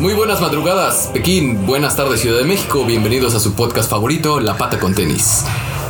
Muy buenas madrugadas, Pekín. Buenas tardes, Ciudad de México. Bienvenidos a su podcast favorito, La Pata con Tenis.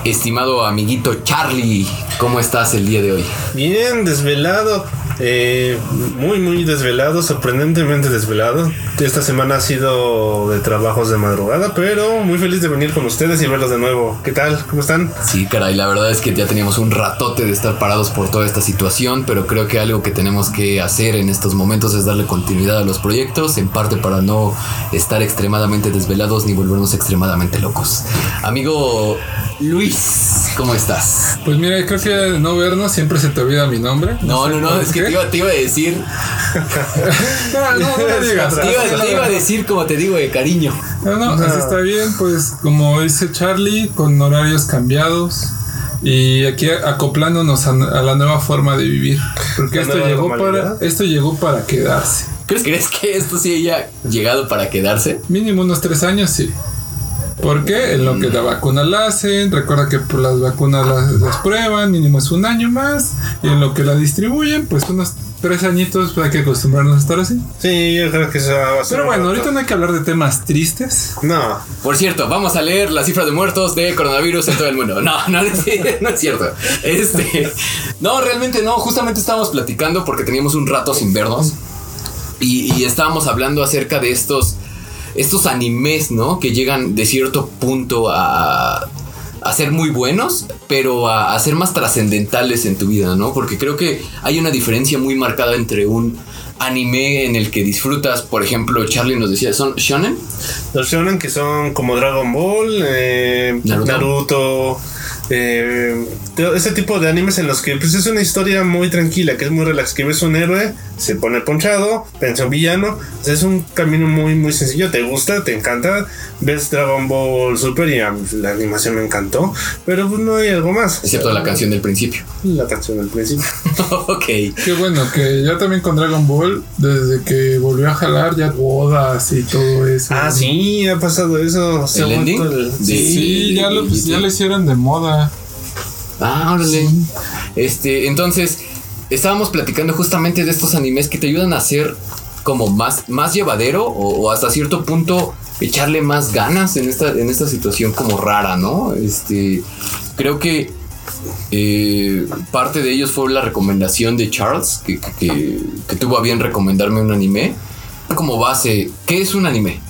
Estimado amiguito Charlie, ¿cómo estás el día de hoy? Bien, desvelado. Eh, muy, muy desvelado, sorprendentemente desvelado. Esta semana ha sido de trabajos de madrugada, pero muy feliz de venir con ustedes y verlos de nuevo. ¿Qué tal? ¿Cómo están? Sí, caray, la verdad es que ya teníamos un ratote de estar parados por toda esta situación, pero creo que algo que tenemos que hacer en estos momentos es darle continuidad a los proyectos, en parte para no estar extremadamente desvelados ni volvernos extremadamente locos. Amigo Luis, ¿cómo estás? Pues mira, creo que de no vernos siempre se te olvida mi nombre. No, no, no, es que te iba, te iba a decir, No, no, no digas. te iba, te iba a decir como te digo de cariño. No, no, así está bien, pues como dice Charlie, con horarios cambiados y aquí acoplándonos a, a la nueva forma de vivir. Porque esto llegó, para, esto llegó para quedarse. ¿Crees, ¿Crees que esto sí haya llegado para quedarse? Mínimo unos tres años, sí. ¿Por qué? En lo que la vacuna la hacen, recuerda que por las vacunas las, las prueban, mínimo es un año más, y en lo que la distribuyen, pues unos tres añitos, pues hay que acostumbrarnos a estar así. Sí, yo creo que eso va a ser. Pero bueno, ahorita no hay que hablar de temas tristes. No, Por cierto, vamos a leer las cifras de muertos de coronavirus en todo el mundo. No, no, es- no es cierto. Este, no, realmente no. Justamente estábamos platicando porque teníamos un rato sin vernos y, y estábamos hablando acerca de estos, estos animes, ¿no? Que llegan de cierto punto a, a ser muy buenos, pero a, a ser más trascendentales en tu vida, ¿no? Porque creo que hay una diferencia muy marcada entre un anime en el que disfrutas, por ejemplo, Charlie nos decía, ¿son shonen? los shonen que son como Dragon Ball, eh, Naruto. Naruto. eh, ese tipo de animes en los que pues, es una historia muy tranquila, que es muy relax, que ves un héroe, se pone ponchado, pensa un villano, o sea, es un camino muy muy sencillo, te gusta, te encanta, ves Dragon Ball Super y la animación me encantó, pero pues, no hay algo más. Excepto la canción del principio. La canción del principio. ok. Qué bueno que ya también con Dragon Ball, desde que volvió a jalar ya bodas y todo eso. Ah, sí, ha pasado eso. Se ¿El ha ending? vuelto el- Sí, Sí, ya lo, sí. ya lo hicieron de moda. Ah, órale. Este, entonces, estábamos platicando justamente de estos animes que te ayudan a ser como más, más llevadero o, o hasta cierto punto echarle más ganas en esta, en esta situación como rara, ¿no? Este, creo que eh, parte de ellos fue la recomendación de Charles, que, que- que- que tuvo a bien recomendarme un anime. Como base, ¿qué es un anime?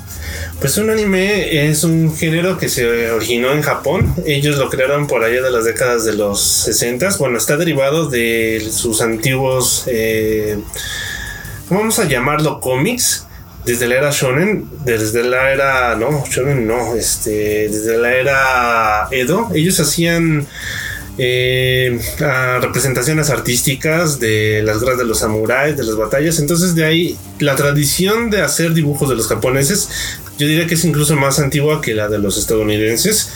Pues un anime es un género que se originó en Japón. Ellos lo crearon por allá de las décadas de los 60. Bueno, está derivado de sus antiguos, eh, vamos a llamarlo cómics. Desde la era shonen, desde la era, no, shonen no, este, desde la era Edo, ellos hacían eh, a representaciones artísticas de las guerras de los samuráis, de las batallas. Entonces de ahí la tradición de hacer dibujos de los japoneses, yo diría que es incluso más antigua que la de los estadounidenses.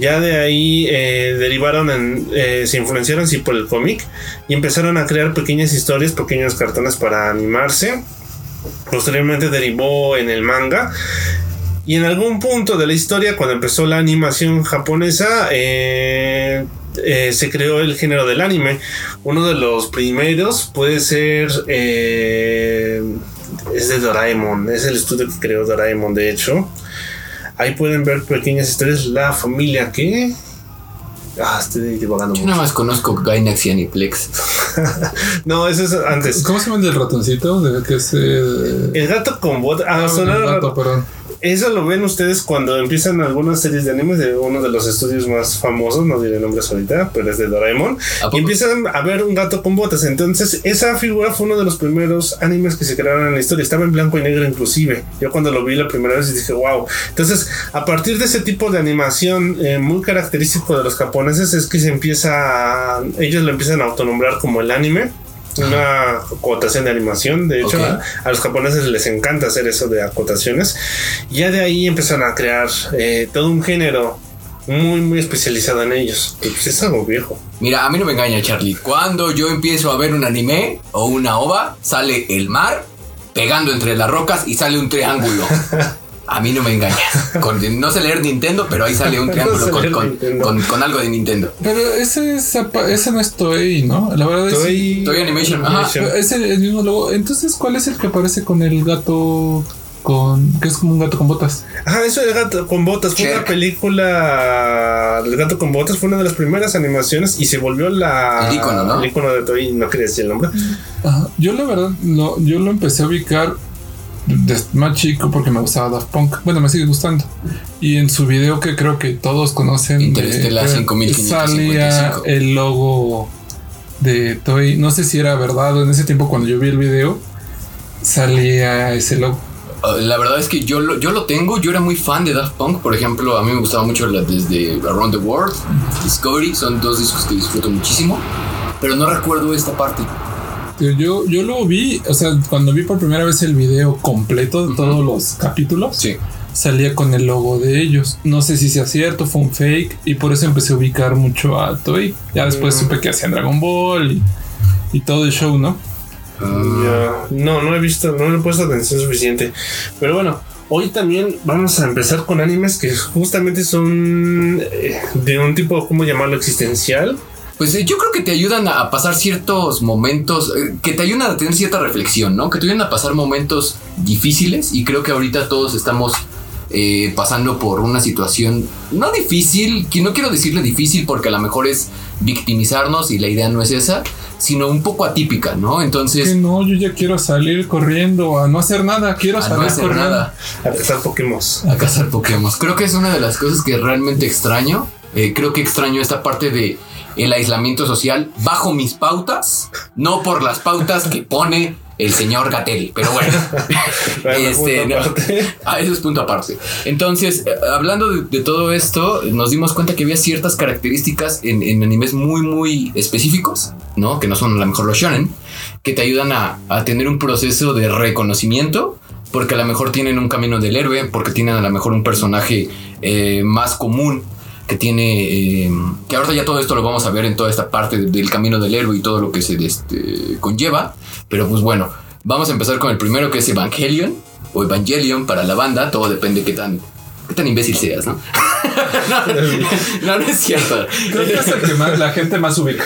Ya de ahí eh, derivaron, en, eh, se influenciaron sí por el cómic y empezaron a crear pequeñas historias, pequeños cartones para animarse. Posteriormente derivó en el manga. Y en algún punto de la historia, cuando empezó la animación japonesa, eh, se creó el género del anime. Uno de los primeros puede ser... es de Doraemon. Es el estudio que creó Doraemon, de hecho. Ahí pueden ver pequeñas historias. La familia que... Ah, estoy divagando Yo mucho. nada más conozco Gainax y Aniplex. No, eso es antes. ¿Cómo se llama el ratoncito? De que se. El gato con bot. Ah, Ah, sonar el gato, perdón. Eso lo ven ustedes cuando empiezan algunas series de animes de uno de los estudios más famosos, no diré nombres ahorita, pero es de Doraemon. Y empiezan a ver un gato con botas. Entonces, esa figura fue uno de los primeros animes que se crearon en la historia. Estaba en blanco y negro inclusive. Yo cuando lo vi la primera vez dije, wow. Entonces, a partir de ese tipo de animación eh, muy característico de los japoneses es que se empieza a- ellos lo empiezan a autonombrar como el anime. Una acotación de animación. De hecho, Ok. a, a los japoneses les encanta hacer eso de acotaciones. Ya de ahí empiezan a crear eh, todo un género muy, muy especializado en ellos. Pues es algo viejo. Mira, a mí no me engaña, Charlie. Cuando yo empiezo a ver un anime o una ova, sale el mar pegando entre las rocas y sale un triángulo. A mí no me engaña. Con- no sé leer Nintendo, pero ahí sale un No triángulo sé con, leer con- Nintendo. con- con algo de Nintendo. Pero ese, es ese no es Toei, ¿no? La verdad es. Toei, Toei Animation, ajá. Es el, el mismo logo. Entonces, ¿cuál es el que aparece con el gato? con. que es como un gato con botas. Ah, eso de gato con botas fue una película. El gato con botas fue una de las primeras animaciones y se volvió la. El ícono, ¿no? El ícono de Toy, no quería decir el nombre. Ajá. Yo la verdad, lo, yo lo empecé a ubicar desde más chico porque me gustaba Daft Punk. Bueno, me sigue gustando. Y en su video que creo que todos conocen, Interestelar de- 5555. salía el logo de Toy. No sé si era verdad en ese tiempo cuando yo vi el video salía ese logo. Uh, La verdad es que yo lo, yo lo tengo. Yo era muy fan de Daft Punk. Por ejemplo, a mí me gustaba mucho la, desde Around the World, Discovery. Son dos discos que disfruto muchísimo. Pero no recuerdo esta parte. Yo- Yo, yo lo vi, o sea, cuando vi por primera vez el video completo de todos los capítulos, Sí. salía con el logo de ellos. No sé si sea cierto, fue un fake y por eso empecé a ubicar mucho a Toei. Ya después Mm. supe que hacían Dragon Ball y, y todo el show, ¿no? Ya, No, no he visto, no le he puesto atención suficiente. Pero bueno, hoy también vamos a empezar con animes que justamente son eh, de un tipo, ¿cómo llamarlo? Existencial. Pues eh, yo creo que te ayudan a pasar ciertos momentos, eh, que te ayudan a tener cierta reflexión, ¿no? Que te ayudan a pasar momentos difíciles y creo que ahorita todos estamos eh, pasando por una situación no difícil, que no quiero decirle difícil porque a lo mejor es victimizarnos y la idea no es esa, sino un poco atípica, ¿no? Que Entonces, no, yo ya quiero salir corriendo a no hacer nada, quiero a salir no hacer corriendo. nada. A cazar Pokémon. a cazar Pokémon. Creo que es una de las cosas que realmente extraño. Eh, creo que extraño esta parte de el aislamiento social bajo mis pautas, no por las pautas que pone el señor Gatel. Pero bueno, Bueno, este, punto no. aparte. Ah, eso es punto aparte. Entonces, eh, hablando de, de todo esto, nos dimos cuenta que había ciertas características en, en animes muy, muy específicos, ¿no? Que no son a lo mejor los shonen, que te ayudan a, a tener un proceso de reconocimiento, porque a lo mejor tienen un camino del héroe, porque tienen a lo mejor un personaje eh, más común que tiene eh, que ahorita ya todo esto lo vamos a ver en toda esta parte de- del camino del héroe y todo lo que se este, conlleva pero pues bueno vamos a empezar con el primero que es Evangelion o Evangelion para la banda todo depende qué tan qué tan imbécil seas no no, no, no es cierto Creo que es el que más, la gente más ubica.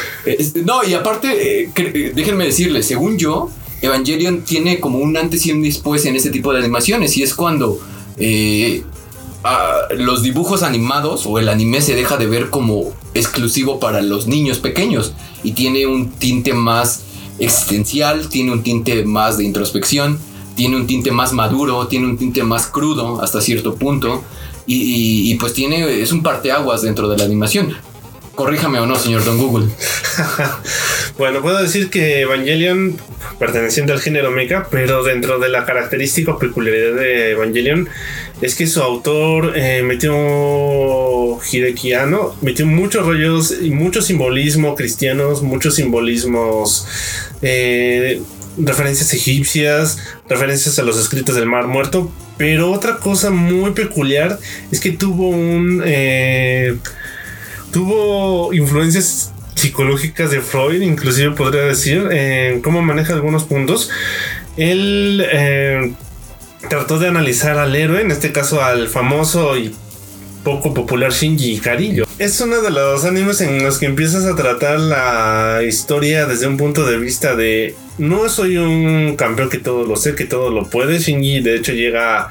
no, y aparte, eh, eh, déjenme decirles, según yo, Evangelion tiene como un antes y un después en este tipo de animaciones. Y es cuando eh, ah, los dibujos animados o el anime se deja de ver como exclusivo para los niños pequeños. Y tiene un tinte más existencial, tiene un tinte más de introspección, tiene un tinte más maduro, tiene un tinte más crudo hasta cierto punto. Y, y- y, pues tiene, es un parteaguas dentro de la animación. Corríjame o no, señor Don Google. Bueno, puedo decir que Evangelion, perteneciente al género mecha, pero dentro de la característica o peculiaridad de Evangelion, es que su autor eh, metió Hideki metió muchos rollos y mucho simbolismo cristianos, muchos simbolismos, eh, referencias egipcias, referencias a los escritos del Mar Muerto, pero otra cosa muy peculiar es que tuvo un... eh, tuvo influencias psicológicas de Freud, inclusive podría decir, en cómo maneja algunos puntos. Él eh, trató de analizar al héroe, en este caso al famoso y poco popular Shinji Ikari. Es uno de los animes en los que empiezas a tratar la historia desde un punto de vista de no soy un campeón que todo lo sé, que todo lo puede. Shinji de hecho llega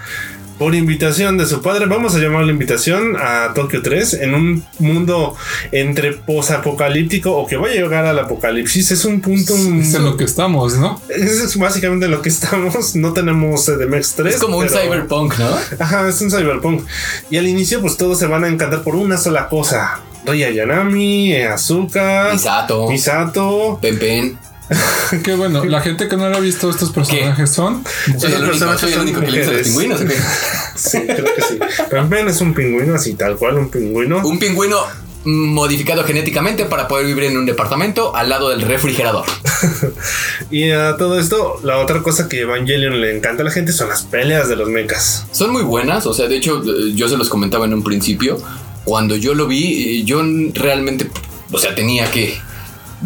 por invitación de su padre, vamos a llamarlo invitación a Tokio 3 en un mundo entre posapocalíptico o que va a llegar al apocalipsis. Es un punto. Es en lo que estamos, ¿no? Eso es básicamente en lo que estamos. No tenemos CDMX 3. Es como un cyberpunk, ¿no? Ajá, es un cyberpunk. Y al inicio, pues todos se van a encantar por una sola cosa: Ria Yanami, Azuka, Misato, Misato. Pen Pen. Que bueno, la gente que no lo ha visto estos personajes son Soy el único, soy el son único que le gusta los mujeres. pingüinos. ¿o qué? Sí, creo que sí. Pero Ben es un pingüino, así tal cual, un pingüino. Un pingüino modificado genéticamente para poder vivir en un departamento al lado del refrigerador. Y a todo esto, la otra cosa que Evangelion le encanta a la gente son las peleas de los mechas. Son muy buenas, o sea, de hecho, eh, yo se los comentaba en un principio. Cuando yo lo vi, eh, yo realmente, o sea, tenía que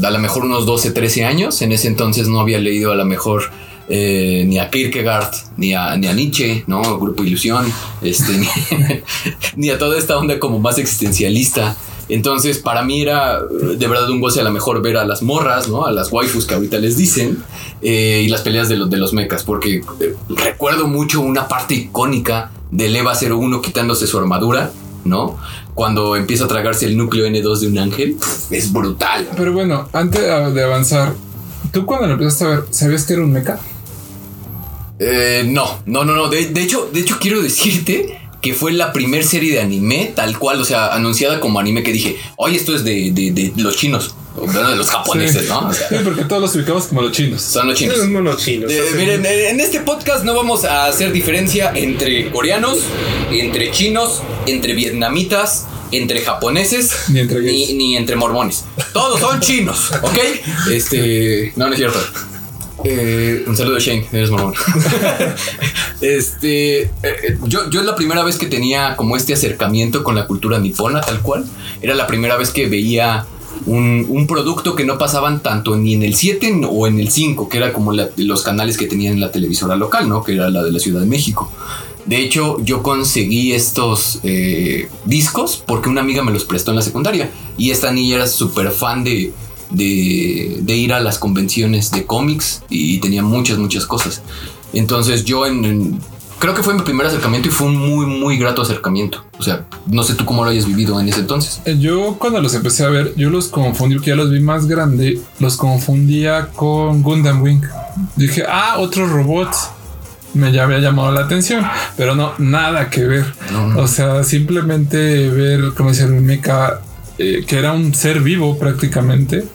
a lo mejor unos 12, 13 años. En ese entonces no había leído a lo mejor eh, ni a Kierkegaard, ni a, ni a Nietzsche, ¿no? Grupo Ilusión, este, ni, a toda esta onda como más existencialista. Entonces, para mí era eh, de verdad un goce a lo mejor ver a las morras, ¿no? A las waifus que ahorita les dicen, eh, y las peleas de los, de los mechas, porque recuerdo mucho una parte icónica del EVA 01 quitándose su armadura, ¿no? Cuando empieza a tragarse el núcleo N2 de un ángel, es brutal. Pero bueno, antes de avanzar, ¿tú cuando lo empezaste a ver, sabías que era un mecha? Eh, no, no, no, no. De, de hecho, de hecho, quiero decirte que fue la primer serie de anime, tal cual, o sea, anunciada como anime que dije, oye, esto es de, de, de los chinos, bueno, de los japoneses, sí. ¿no? O sea, Sí, porque todos los ubicamos como los chinos. son los chinos. Los monos chinos. Eh, miren, eh, en este podcast no vamos a hacer diferencia entre coreanos, entre chinos, entre vietnamitas, entre japoneses, Ni entre ni entre mormones. Todos son chinos, ¿ok? Este, no, no es cierto. Eh, un saludo, Shane, eres mormón. este, eh, eh, yo, yo es la primera vez que tenía como este acercamiento con la cultura nipona, tal cual. Era la primera vez que veía un, un producto que no pasaban tanto ni en el 7 o en el 5, que era como la- los canales que tenían en la televisora local, ¿no? Que era la de la Ciudad de México. De hecho, yo conseguí estos eh, discos porque una amiga me los prestó en la secundaria. Y esta niña era súper fan de, de, de ir a las convenciones de cómics y tenía muchas, muchas cosas. Entonces yo en, en- creo que fue mi primer acercamiento y fue un muy, muy grato acercamiento. O sea, no sé tú cómo lo hayas vivido en ese entonces. Eh, Yo cuando los empecé a ver, yo los confundí, que ya los vi más grande, los confundía con Gundam Wing. Dije, ah, otros robots. Me ya había llamado la atención, pero no, nada que ver. No, no. O sea, simplemente ver, como dice el mecha, eh, que era un ser vivo prácticamente.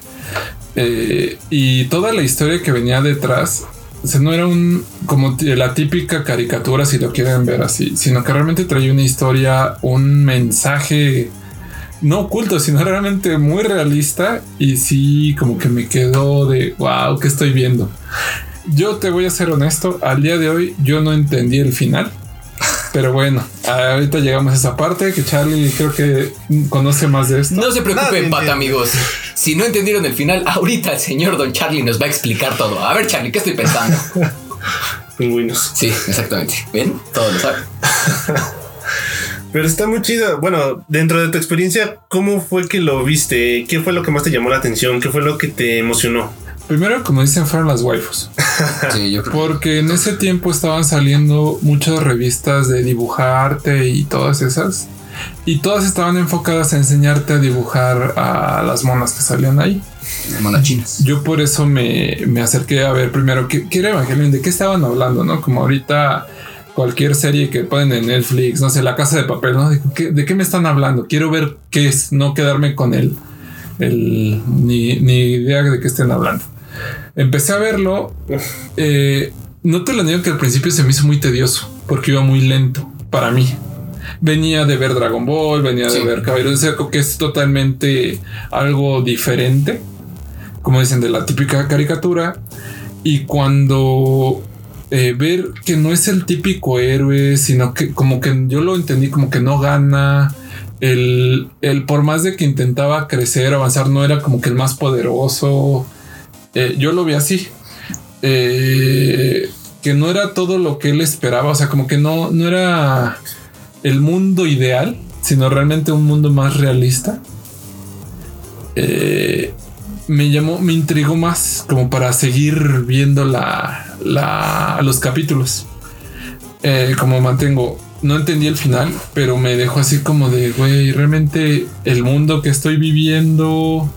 Eh, y toda la historia que venía detrás, o sea, no era un como la típica caricatura, si lo quieren ver así, sino que realmente traía una historia, un mensaje no oculto, sino realmente muy realista. Y sí, como que me quedó de wow, ¿qué estoy viendo? Yo te voy a ser honesto, al día de hoy yo no entendí el final. Pero bueno, ahorita llegamos a esa parte que Charlie creo que conoce más de esto. No se preocupen, Nadie pata, amigos. Si no entendieron el final, ahorita el señor Don Charlie nos va a explicar todo. A ver, Charlie, ¿qué estoy pensando? Pingüinos. Sí, exactamente. ¿Ven? Todo lo saben. Pero está muy chido. Bueno, dentro de tu experiencia, ¿cómo fue que lo viste? ¿Qué fue lo que más te llamó la atención? ¿Qué fue lo que te emocionó? Primero, como dicen, fueron las waifus. Sí, yo creo Porque en ese tiempo estaban saliendo muchas revistas de dibujarte y todas esas. Y todas estaban enfocadas a enseñarte a dibujar a las monas que salían ahí. que monachinas. Yo por eso me, me acerqué a ver primero qué, qué era Evangelion, de qué estaban hablando, ¿no? Como ahorita cualquier serie que ponen en Netflix, no sé, La Casa de Papel, ¿no? ¿De qué, de qué me están hablando? Quiero ver qué es, no quedarme con el, el ni, ni idea de qué estén hablando. Empecé a verlo. eh, no te lo niego que al principio se me hizo muy tedioso porque iba muy lento para mí. Venía de ver Dragon Ball, venía de Sí. ver Caballeros de Zodiaco, que es totalmente algo diferente, como dicen, de la típica caricatura. Y cuando eh, ver que no es el típico héroe, sino que como que yo lo entendí como que no gana. El, el por más de que intentaba crecer, avanzar, no era como que el más poderoso. Eh, yo lo vi así. Eh, que no era todo lo que él esperaba. O sea, como que no, no era el mundo ideal, sino realmente un mundo más realista. Eh, me llamó, me intrigó más como para seguir viendo la, la- los capítulos. Como mantengo, no entendí el final, pero me dejó así como de, güey, realmente el mundo que estoy viviendo,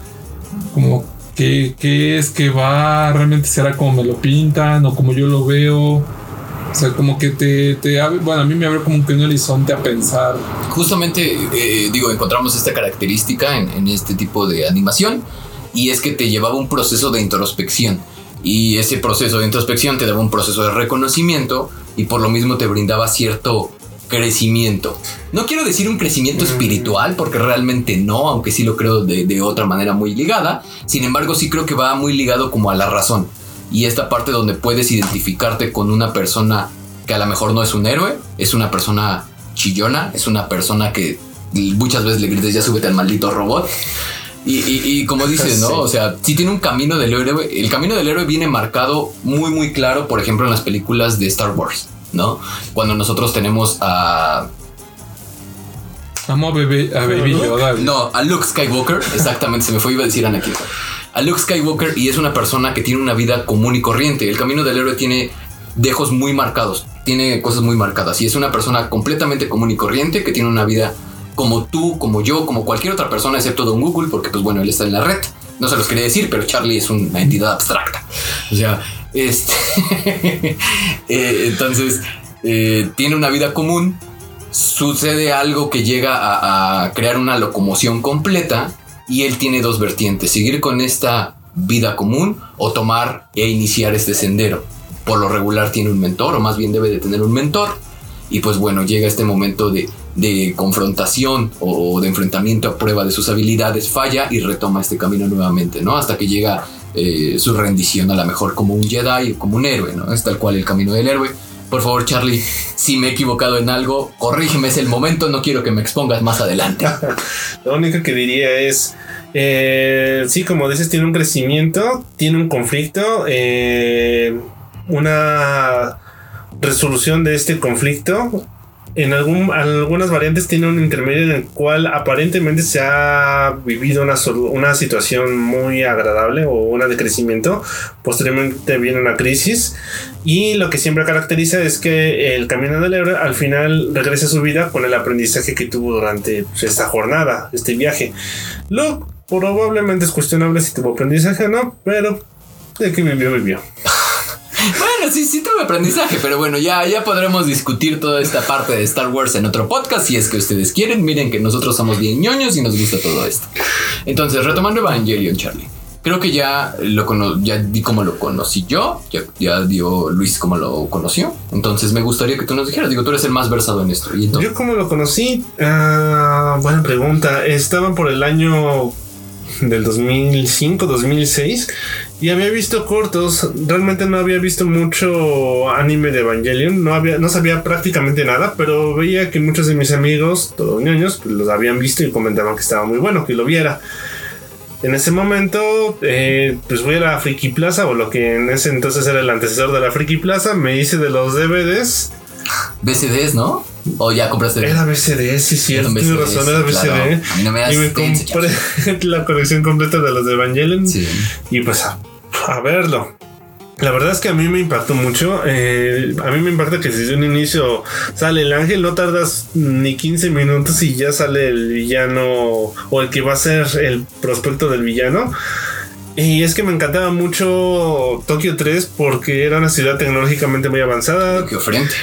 como que, que es que va, realmente será como me lo pintan o como yo lo veo. O sea, como que te, te abre, bueno, a mí me abre como que un horizonte a pensar. Justamente, eh, digo, encontramos esta característica en, en este tipo de animación y es que te llevaba un proceso de introspección y ese proceso de introspección te daba un proceso de reconocimiento y por lo mismo te brindaba cierto crecimiento. No quiero decir un crecimiento espiritual porque realmente no, aunque sí lo creo de, de otra manera muy ligada. Sin embargo, sí creo que va muy ligado como a la razón. Y esta parte donde puedes identificarte con una persona que a lo mejor no es un héroe, es una persona chillona, es una persona que muchas veces le grites ya súbete al maldito robot. Y, y- y como dices, ¿no? Sí. O sea, sí tiene un camino del héroe. El camino del héroe viene marcado muy, muy claro, por ejemplo, en las películas de Star Wars, ¿no? Cuando nosotros tenemos a. Amo a Baby, a Baby Yoda. No, a Luke Skywalker, exactamente, se me fue, iba a decir Anakin. A Luke Skywalker y es una persona que tiene una vida común y corriente. El camino del héroe tiene dejos muy marcados, tiene cosas muy marcadas y es una persona completamente común y corriente que tiene una vida como tú, como yo, como cualquier otra persona excepto Don Google, porque pues bueno, él está en la red. No se los quería decir, pero Charlie es una entidad abstracta. O sea, este... eh, entonces, eh, tiene una vida común, sucede algo que llega a, a crear una locomoción completa y él tiene dos vertientes, seguir con esta vida común o tomar e iniciar este sendero. Por lo regular tiene un mentor o más bien debe de tener un mentor y pues bueno, llega este momento de, de confrontación o de enfrentamiento a prueba de sus habilidades, falla y retoma este camino nuevamente, ¿no? Hasta que llega eh, su rendición a la mejor como un Jedi o como un héroe, ¿no? Es tal cual el camino del héroe. Por favor, Charlie, si me he equivocado en algo, corrígeme, es el momento, no quiero que me expongas más adelante. Lo único que diría es, eh, sí, como dices, tiene un crecimiento, tiene un conflicto, eh, una resolución de este conflicto. En algún, algunas variantes tiene un intermedio en el cual aparentemente se ha vivido una, una situación muy agradable o una de crecimiento. Posteriormente viene una crisis. Y lo que siempre caracteriza es que el camino del héroe al final regresa a su vida con el aprendizaje que tuvo durante esta jornada, este viaje. Lo probablemente es cuestionable si tuvo aprendizaje o no, pero de que vivió, vivió. Bueno, sí, sí tuve aprendizaje, pero bueno, ya, ya podremos discutir toda esta parte de Star Wars en otro podcast si es que ustedes quieren. Miren que nosotros somos bien ñoños y nos gusta todo esto. Entonces, retomando Evangelion, Charlie. Creo que ya lo cono ya di como lo conocí yo, ya, dio Luis como lo conoció. Entonces me gustaría que tú nos dijeras, digo, tú eres el más versado en esto. Y Yo como lo conocí, Ah, buena pregunta. Estaba por el año del 2005, 2006 y había visto cortos. Realmente no había visto mucho anime de Evangelion. No había, no sabía prácticamente nada, pero veía que muchos de mis amigos, todos ñoños, pues, los habían visto y comentaban que estaba muy bueno, que lo viera. En ese momento, eh, pues voy a la Friki Plaza, o lo que en ese entonces era el antecesor de la Friki Plaza. Me hice de los DVDs. BCDs, ¿no? O ya compraste. Era BCD, sí, sí, BCDs, razón, era BCD. claro. A mí no me das y me compré la colección completa de los de Evangelion. Sí. Y pues a, a verlo. La verdad es que a mí me impactó mucho. eh, a mí me impacta que desde un inicio sale el ángel, no tardas ni 15 minutos y ya sale el villano o el que va a ser el prospecto del villano. Y es que me encantaba mucho Tokio 3 porque era una ciudad tecnológicamente muy avanzada. Que ofrente.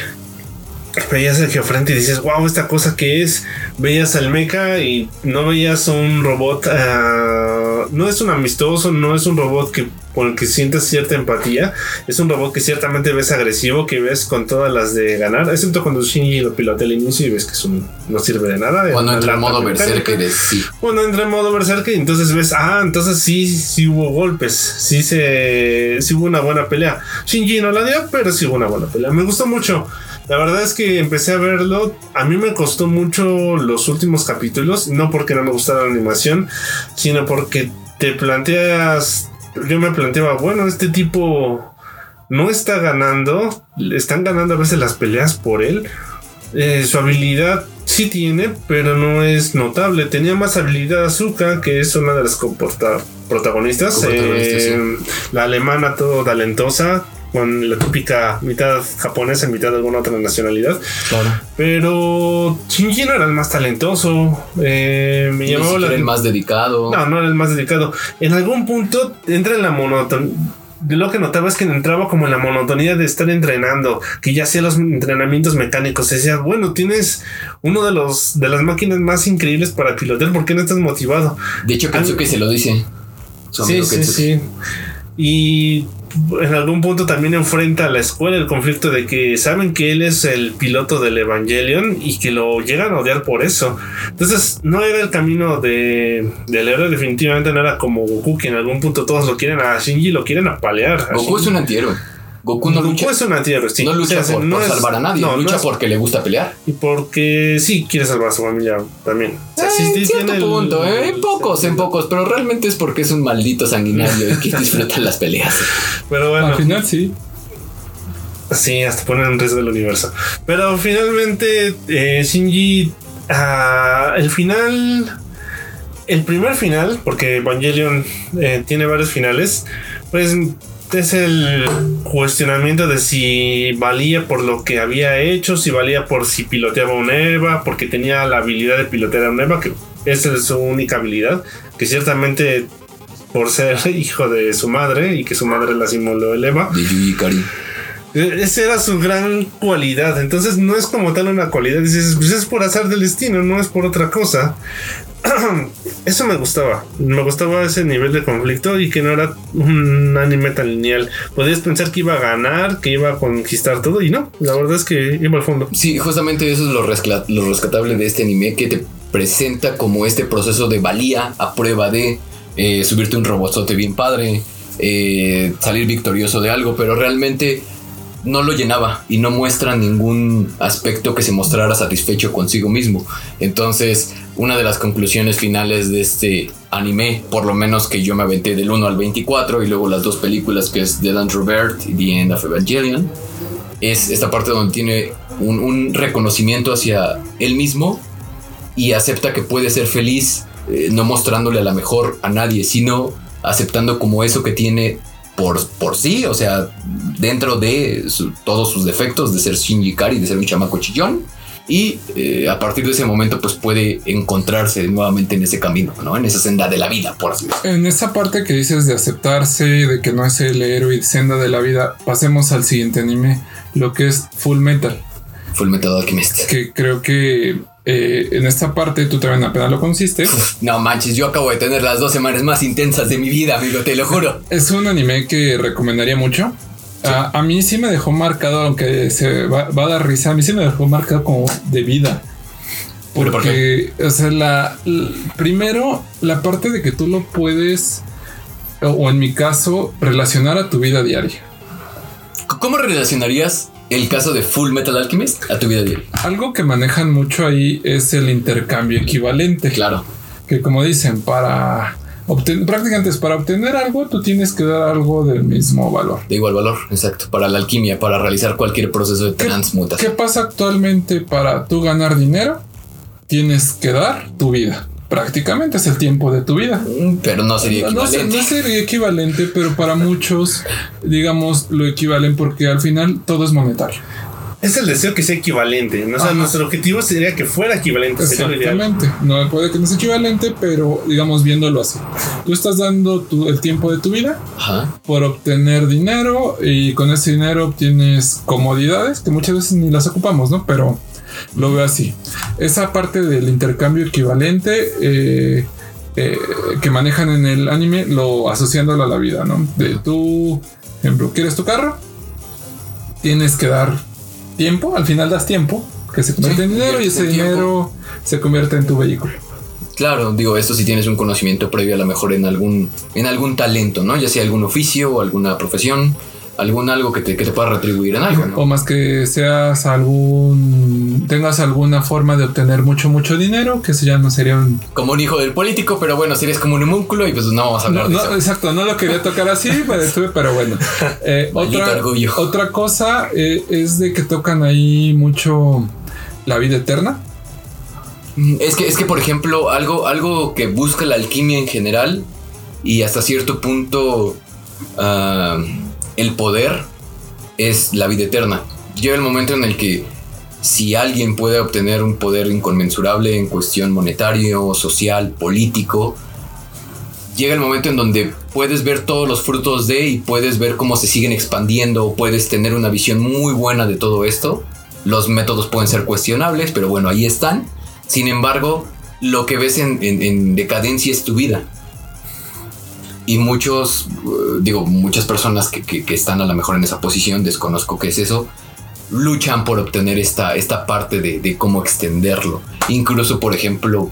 Veías el geofrente y dices, wow, esta cosa que es. Veías al mecha y no veías un robot. ah, no es un amistoso, no es un robot que por el que sientes cierta empatía. Es un robot que ciertamente ves agresivo, que ves con todas las de ganar. Excepto cuando Shinji lo pilotea al inicio y ves que es un- no sirve de nada. Cuando entra en modo berserker de sí. Cuando entra en modo berserker, entonces ves, ah, entonces sí, sí hubo golpes, sí se, sí hubo una buena pelea. Shinji no la dio, pero sí hubo una buena pelea. Me gustó mucho. La verdad es que empecé a verlo. A mí me costó mucho los últimos capítulos, no porque no me gustara la animación, sino porque te planteas. Yo me planteaba, bueno, este tipo no está ganando, le están ganando a veces las peleas por él. Eh, su habilidad sí tiene, pero no es notable. Tenía más habilidad Azuka, que es una de las protagonistas. Eh, La alemana, todo talentosa, con la típica mitad japonesa, mitad de alguna otra nacionalidad. Claro. Pero Shinji no era el más talentoso. Eh, me llamaba la el más dedicado. no, no era el más dedicado. En algún punto entra en la monotonía. Lo que notaba es que entraba como en la monotonía de estar entrenando, que ya hacía los entrenamientos mecánicos. Decía, bueno, tienes uno de los de las máquinas más increíbles para pilotar, ¿por qué no estás motivado? De hecho, Kensuke se lo dice. Sí, sí, sí. Y en algún punto también enfrenta a la escuela el conflicto de que saben que él es el piloto del Evangelion y que lo llegan a odiar por eso. Entonces, no era el camino de, del héroe, definitivamente no era como Goku, que en algún punto todos lo quieren a Shinji, lo quieren apalear. Goku es un antihéroe. Goku no Goku lucha. es un antihéroe, sí. no lucha O sea, por, no por es- salvar a nadie. no, no lucha es- porque le gusta pelear. Y porque sí quiere salvar a su familia también. O sea, sí, Eh, sí en cierto tiene el- punto, eh, en pocos, en pocos, pero realmente es porque es un maldito sanguinario y que disfruta las peleas. Pero bueno. Al final sí. Sí, hasta ponen en riesgo el universo. Pero finalmente, eh, Shinji ah, el final, el primer final, porque Evangelion eh, tiene varios finales, pues es el cuestionamiento de si valía por lo que había hecho, si valía por si piloteaba un EVA, porque tenía la habilidad de pilotear un EVA, que esa es su única habilidad, que ciertamente por ser hijo de su madre y que su madre la simuló el EVA. De Esa era su gran cualidad. Entonces no es como tal una cualidad. Dices, pues es por azar del destino, no es por otra cosa. Eso me gustaba. Me gustaba ese nivel de conflicto y que no era un anime tan lineal. Podías pensar que iba a ganar, que iba a conquistar todo y no. La verdad es que iba al fondo. Sí, justamente eso es lo rescatable de este anime que te presenta como este proceso de valía a prueba de eh, subirte un robotzote bien padre, eh, salir victorioso de algo, pero realmente no lo llenaba y no muestra ningún aspecto que se mostrara satisfecho consigo mismo. Entonces, una de las conclusiones finales de este anime, por lo menos que yo me aventé del 1 al 24 y luego las dos películas que es The Dan Robert y The End of Evangelion, es esta parte donde tiene un, un reconocimiento hacia él mismo y acepta que puede ser feliz eh, no mostrándole a la mejor a nadie, sino aceptando como eso que tiene por, por sí, o sea, dentro de su- todos sus defectos, de ser Shinji Kari, de ser un chamaco chillón. Y eh, a partir de ese momento, pues puede encontrarse nuevamente en ese camino, ¿no? En esa senda de la vida, por así decirlo. En esa parte que dices de aceptarse, de que no es el héroe senda de la vida, pasemos al siguiente anime, lo que es Full Metal, Full Metal Alchemist. que creo que eh, en esta parte tú también apenas lo consiste. No manches, yo acabo de tener las dos semanas más intensas de mi vida, amigo, te lo juro. Es un anime que recomendaría mucho. A, a mí sí me dejó marcado, aunque se va, va a dar risa, a mí sí me dejó marcado como de vida. ¿Pero por Porque, o sea, la, l- primero, la parte de que tú lo puedes, o, o en mi caso, relacionar a tu vida diaria. ¿Cómo relacionarías el caso de Full Metal Alchemist a tu vida diaria? Algo que manejan mucho ahí es el intercambio equivalente. Claro. Que como dicen, para obtener, prácticamente es para obtener algo, tú tienes que dar algo del mismo valor. De igual valor, exacto. Para la alquimia, para realizar cualquier proceso de ¿Qué transmutación. pasa actualmente para tú ganar dinero? Tienes que dar tu vida. Prácticamente es el tiempo de tu vida. Mm, Pero no sería equivalente. no sería equivalente, pero para muchos, digamos, lo equivalen porque al final todo es monetario. Es el deseo que sea equivalente. ¿no? O sea, nuestro objetivo sería que fuera equivalente. Sería. Exactamente. No puede que no sea equivalente, pero digamos viéndolo así. Tú estás dando tu- el tiempo de tu vida Ajá. por obtener dinero y con ese dinero obtienes comodidades que muchas veces ni las ocupamos, ¿no? Pero lo veo así. Esa parte del intercambio equivalente eh, eh, que manejan en el anime, lo asociándolo a la vida, ¿no? De tú, ejemplo, ¿quieres tu carro? Tienes que dar tiempo, al final das tiempo, que se convierte Sí, en dinero y ese dinero se convierte en tu vehículo. Claro, digo, esto si tienes un conocimiento previo a lo mejor en algún, en algún talento, ¿no? Ya sea algún oficio o alguna profesión, algún algo que te, que te pueda retribuir en algo, ¿no? O más que seas algún. tengas alguna forma de obtener mucho, mucho dinero, que eso ya no sería un. Como un hijo del político, pero bueno, si eres como un homúnculo y pues no vamos a hablar No, de no, eso. exacto, no lo quería tocar así, me detuve, pero bueno. Eh, Maldito otra, orgullo. otra cosa eh, es de que tocan ahí mucho la vida eterna. Mm, Es que, es que, por ejemplo, algo, algo que busca la alquimia en general y hasta cierto punto ah, el poder es la vida eterna. Llega el momento en el que si alguien puede obtener un poder inconmensurable en cuestión monetario, social, político, llega el momento en donde puedes ver todos los frutos de y puedes ver cómo se siguen expandiendo puedes tener una visión muy buena de todo esto. Los métodos pueden ser cuestionables, pero bueno, ahí están. Sin embargo, lo que ves en decadencia es tu vida. Y muchos, eh, digo, muchas personas que, que- están a lo mejor en esa posición, desconozco qué es eso, luchan por obtener esta, esta parte de, de cómo extenderlo. Incluso, por ejemplo,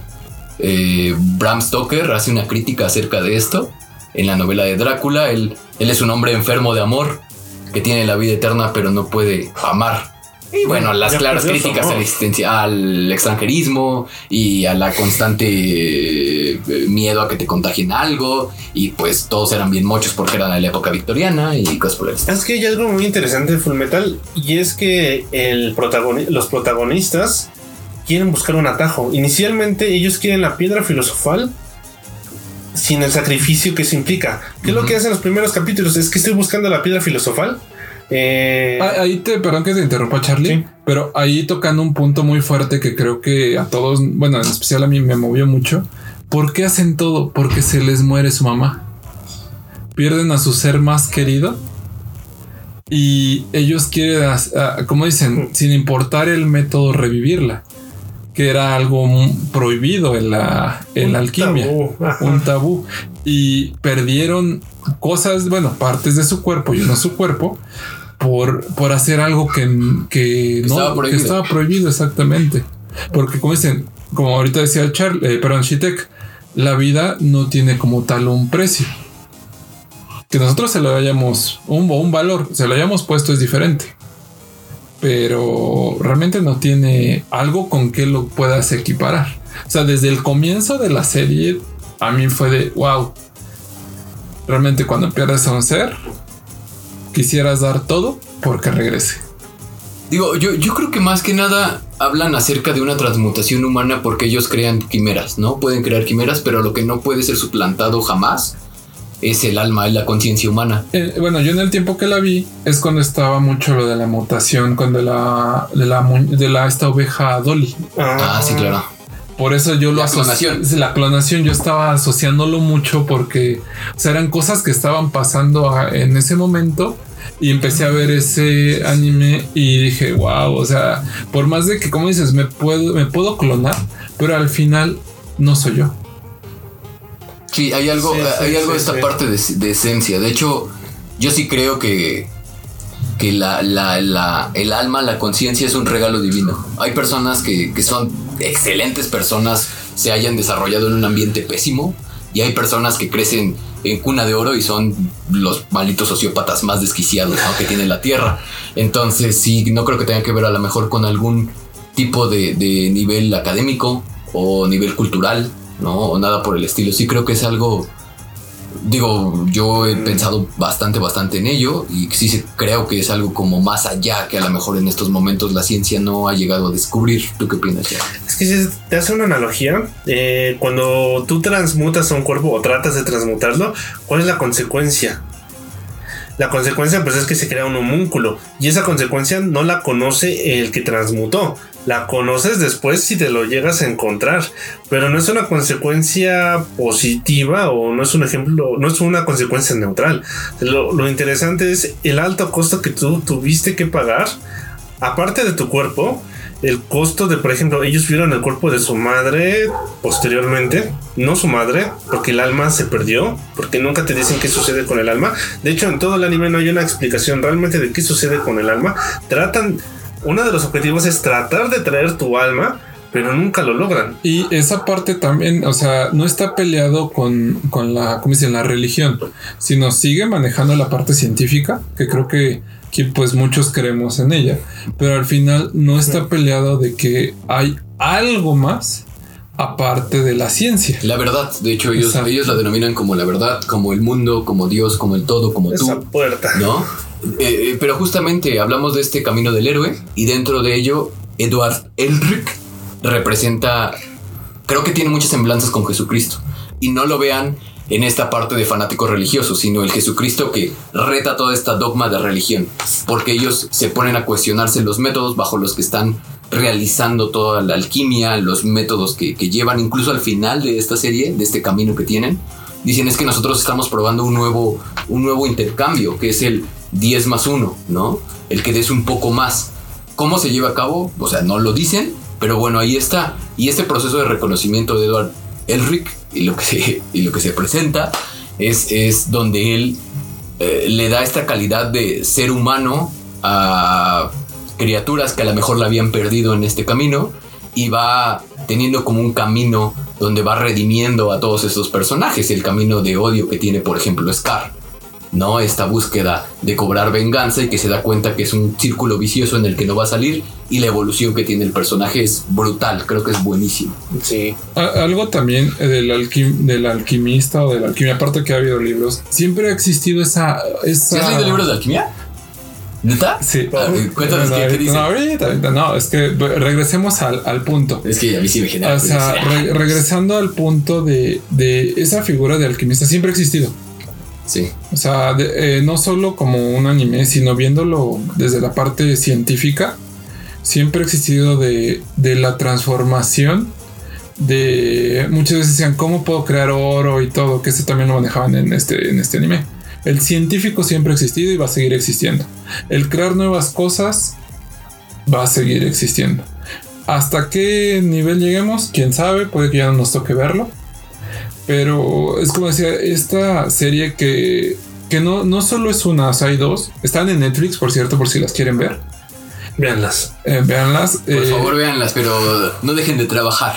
eh, Bram Stoker hace una crítica acerca de esto en la novela de Drácula. Él, él es un hombre enfermo de amor que tiene la vida eterna pero no puede amar. Y bueno, las claras críticas a la amor. existencia, al extranjerismo y a la constante eh, miedo a que te contagien algo. Y pues todos eran bien mochos porque eran de la época victoriana y cosas por el. Es que hay algo muy interesante de Full Metal y es que el protagoni- los protagonistas quieren buscar un atajo. Inicialmente ellos quieren la piedra filosofal sin el sacrificio que eso implica. ¿Qué es lo que hacen los primeros capítulos? Es que estoy buscando la piedra filosofal. Eh, Ah, Ahí te, perdón que te interrumpa, Charlie, Sí. pero ahí tocando un punto muy fuerte que creo que a todos, bueno, en especial a mí me movió mucho. ¿Por qué hacen todo? Porque se les muere su mamá. Pierden a su ser más querido y ellos quieren, como dicen, sin importar el método, revivirla, que era algo prohibido en la, en la alquimia tabú, un tabú y perdieron cosas, bueno, partes de su cuerpo y no su cuerpo por, por hacer algo que, que no estaba que prohibido. estaba prohibido exactamente. Porque como dicen, como ahorita decía Charlie, eh, perdón, Shitek, la vida no tiene como tal un precio. Que nosotros se lo hayamos un, un valor, se lo hayamos puesto es diferente. Pero realmente no tiene algo con que lo puedas equiparar. O sea, desde el comienzo de la serie, a mí fue de wow. Realmente cuando pierdes a un ser, quisieras dar todo porque regrese. Digo, yo, yo creo que más que nada hablan acerca de una transmutación humana porque ellos crean quimeras, ¿no? Pueden crear quimeras, pero lo que no puede ser suplantado jamás es el alma, es la conciencia humana. Eh, bueno, yo en el tiempo que la vi es cuando estaba mucho lo de la mutación, cuando la de la de la esta oveja Dolly. Ah, sí, claro. Por eso yo lo La clonación. La clonación yo estaba asociándolo mucho porque o sea, eran cosas que estaban pasando a- en ese momento y empecé a ver ese anime y dije, wow, o sea, por más de que como dices, me puedo me puedo clonar, pero al final no soy yo. Sí, hay algo, Sí, sí, hay algo sí, de esta sí. parte de, de esencia. De hecho, yo sí creo que, que la, la- la- el alma, la conciencia es un regalo divino. Hay personas que, que son excelentes personas, se hayan desarrollado en un ambiente pésimo, y hay personas que crecen en cuna de oro y son los malditos sociópatas más desquiciados que tiene la Tierra. Entonces, sí, no creo que tenga que ver a lo mejor con algún tipo de, de nivel académico o nivel cultural, ¿no? O nada por el estilo. Sí creo que es algo... Digo, yo he pensado bastante, bastante en ello y sí creo que es algo como más allá que a lo mejor en estos momentos la ciencia no ha llegado a descubrir. ¿Tú qué opinas, ya? Es que si te hace una analogía, eh, cuando tú transmutas a un cuerpo o tratas de transmutarlo, ¿cuál es la consecuencia? La consecuencia pues es que se crea un homúnculo y esa consecuencia no la conoce el que transmutó, la conoces después si te lo llegas a encontrar, pero no es una consecuencia positiva o no es un ejemplo, no es una consecuencia neutral. Lo, interesante es el alto costo que tú tuviste que pagar, aparte de tu cuerpo, el costo de, por ejemplo, ellos vieron el cuerpo de su madre posteriormente, no su madre, porque el alma se perdió, porque nunca te dicen qué sucede con el alma. De hecho, en todo el anime no hay una explicación realmente de qué sucede con el alma. Tratan, uno de los objetivos es tratar de traer tu alma, pero nunca lo logran. Y esa parte también, o sea, no está peleado con, con la, ¿cómo dicen? La religión, sino sigue manejando la parte científica, que creo que, que pues muchos creemos en ella, pero al final no está peleado de que hay algo más aparte de la ciencia. La verdad, de hecho, ellos, Exacto. ellos la denominan como la verdad, como el mundo, como Dios, como el todo, como Esa tú. puerta. ¿no? Eh, eh, pero justamente hablamos de este camino del héroe y dentro de ello, Edward Elric representa, creo que tiene muchas semblanzas con Jesucristo. Y no lo vean en esta parte de fanáticos religiosos, sino el Jesucristo que reta toda esta dogma de religión, porque ellos se ponen a cuestionarse los métodos bajo los que están realizando toda la alquimia, los métodos que, que llevan incluso al final de esta serie, de este camino que tienen. Dicen es que nosotros estamos probando un nuevo, un nuevo intercambio, que es el 10 más 1, ¿no? El que des un poco más. ¿Cómo se lleva a cabo? O sea, no lo dicen, pero bueno, ahí está. Y este proceso de reconocimiento de Edward Elric y lo que se, y lo que se presenta es, es donde él eh, le da esta calidad de ser humano a criaturas que a lo mejor la habían perdido en este camino y va teniendo como un camino donde va redimiendo a todos estos personajes, el camino de odio que tiene por ejemplo Scar, ¿no? Esta búsqueda de cobrar venganza y que se da cuenta que es un círculo vicioso en el que no va a salir y la evolución que tiene el personaje es brutal, creo que es buenísimo. Sí. Algo también eh, del, alquim- del alquimista o de la alquimia, aparte que ha habido libros, siempre ha existido esa... esa ¿Sí has leído libros de alquimia? ¿Neta? Sí. Cuéntanos No, qué, qué ahorita- dice. No, ahorita, ahorita no, es que regresemos al, al punto. Es que a mí sí me genera. O sea, re- regresando al punto de, de esa figura de alquimista, siempre ha existido. Sí. O sea, eh, no solo como un anime, sino viéndolo desde la parte científica, siempre ha existido de, de la transformación de... Muchas veces decían, ¿cómo puedo crear oro y todo? Que ese también lo manejaban en este, en este anime. El científico siempre ha existido y va a seguir existiendo. El crear nuevas cosas va a seguir existiendo. ¿Hasta qué nivel lleguemos? Quién sabe, puede que ya no nos toque verlo. Pero es como decía, esta serie que, que no, no solo es una, o sea, hay dos. Están en Netflix, por cierto, por si las quieren ver. Véanlas. Eh, véanlas. Por eh, favor, véanlas, pero no dejen de trabajar.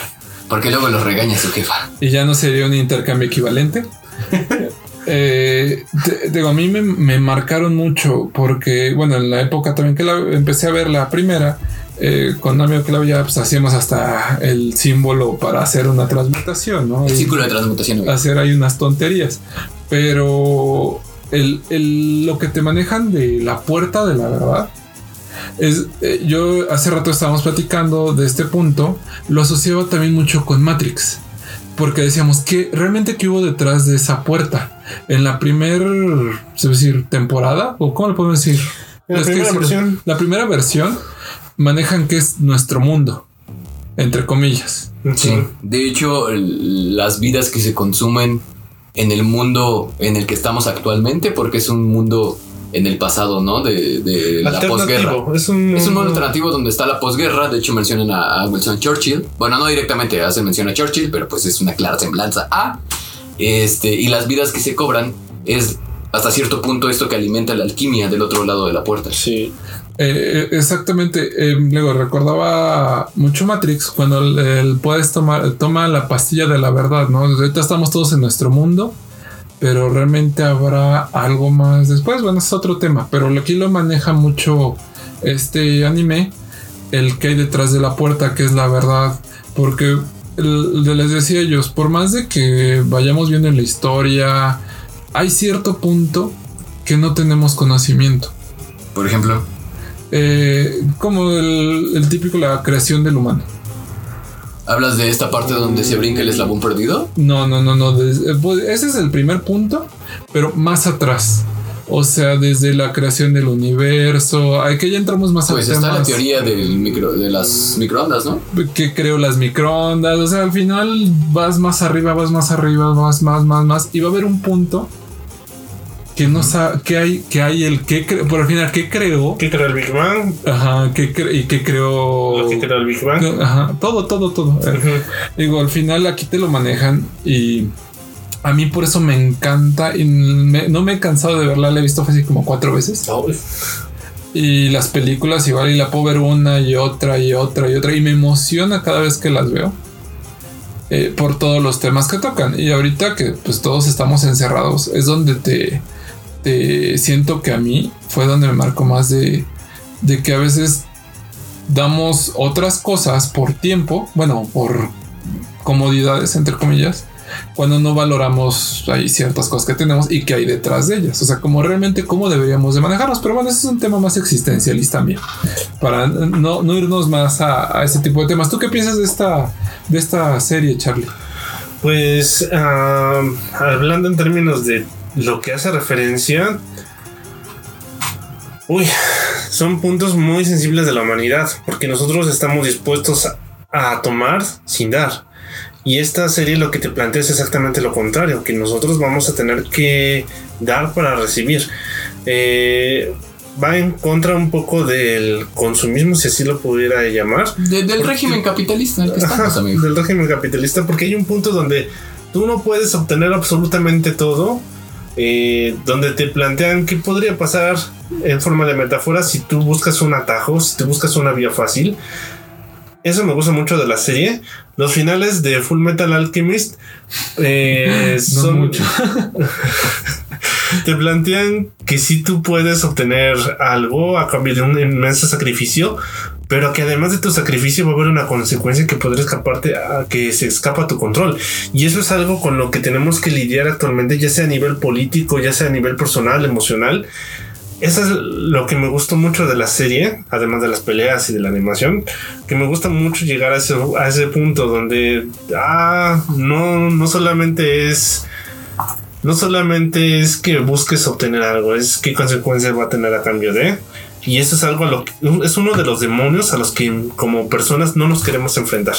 Porque luego los regaña su jefa. y ya no sería un intercambio equivalente. Eh, te- digo, a mí me, me marcaron mucho porque, bueno, en la época también que la empecé a ver la primera, eh, con que la veía, pues hacíamos hasta el símbolo para hacer una transmutación, ¿no? El círculo de transmutación. hacer ahí unas tonterías. Pero el, el- lo que te manejan de la puerta de la verdad es. eh, yo hace rato estábamos platicando de este punto, lo asociaba también mucho con Matrix. Porque decíamos que realmente qué hubo detrás de esa puerta. En la primer, se puede decir, temporada, o cómo le podemos decir. La Es primera versión. La primera versión manejan que es nuestro mundo, entre comillas. Sí. De hecho, las vidas que se consumen en el mundo en el que estamos actualmente, porque es un mundo en el pasado, ¿no? De, de la posguerra. Es un, Es un mundo alternativo donde está la posguerra. De hecho, mencionan a, a Wilson Churchill. Bueno, no directamente hacen mención a Churchill, pero pues es una clara semblanza a. Este, y las vidas que se cobran es hasta cierto punto esto que alimenta la alquimia del otro lado de la puerta. Sí. Eh, exactamente. eh, luego recordaba mucho Matrix cuando el, puedes tomar toma la pastilla de la verdad, ¿no? Ahorita estamos todos en nuestro mundo, pero realmente habrá algo más después. Bueno, es otro tema, pero aquí lo maneja mucho este anime, el que hay detrás de la puerta, que es la verdad, porque el- les decía ellos, por más de que vayamos viendo en la historia, hay cierto punto que no tenemos conocimiento. Por ejemplo, Eh, como el, el típico la creación del humano. hablas de esta parte donde se brinca el eslabón perdido. No, no, no, no. eh, pues, ese es el primer punto, pero más atrás. O sea, desde la creación del universo. Aquí ya entramos más Pues a está la teoría del micro, de las microondas, ¿no? que creo las microondas. O sea, al final vas más arriba, vas más arriba, vas más, más, más. Y va a haber un punto que no sabe que hay, que hay el que por al final, ¿qué creó? ¿Qué creó el Big Bang? Ajá, ¿qué cre- y qué creó? Lo que creó el Big Bang. Ajá, todo, todo, todo. Eh. Digo, al final aquí te lo manejan y a mí por eso me encanta y me- no me he cansado de verla, la he visto casi como cuatro veces. Ay, Y las películas igual y la puedo ver una y otra y otra y otra y me emociona cada vez que las veo. eh, por todos los temas que tocan. Y ahorita que pues todos estamos encerrados, es donde te, te siento que a mí fue donde me marcó más de, de que a veces damos otras cosas por tiempo, bueno, por comodidades, entre comillas, cuando no valoramos hay ciertas cosas que tenemos y que hay detrás de ellas. O sea, como realmente cómo deberíamos de manejarnos. Pero bueno, ese es un tema más existencialista también. Para no, no irnos más a, a ese tipo de temas. ¿Tú qué piensas de esta, de esta serie, Charlie? Pues ah, hablando en términos de lo que hace referencia, uy, son puntos muy sensibles de la humanidad, porque nosotros estamos dispuestos a, a tomar sin dar. Y esta serie lo que te plantea es exactamente lo contrario, que nosotros vamos a tener que dar para recibir. Eh, va en contra un poco del consumismo, si así lo pudiera llamar. De- del régimen capitalista el que estamos, Ajá, amigo. del régimen capitalista, porque hay un punto donde tú no puedes obtener absolutamente todo, eh, donde te plantean qué podría pasar en forma de metáfora si tú buscas un atajo, si tú buscas una vía fácil. Eso me gusta mucho de la serie. Los finales de Full Metal Alchemist eh, No son mucho. te plantean que sí tú puedes obtener algo a cambio de un inmenso sacrificio, pero que además de tu sacrificio va a haber una consecuencia que podría escaparte que se escapa tu control. Y eso es algo con lo que tenemos que lidiar actualmente, ya sea a nivel político, ya sea a nivel personal, emocional. eso es lo que me gustó mucho de la serie, además de las peleas y de la animación, que me gusta mucho llegar a ese, a ese punto donde, ah, no, no solamente es, no solamente es que busques obtener algo, es qué consecuencias va a tener a cambio de. Y eso es algo a lo que, es uno de los demonios a los que como personas no nos queremos enfrentar.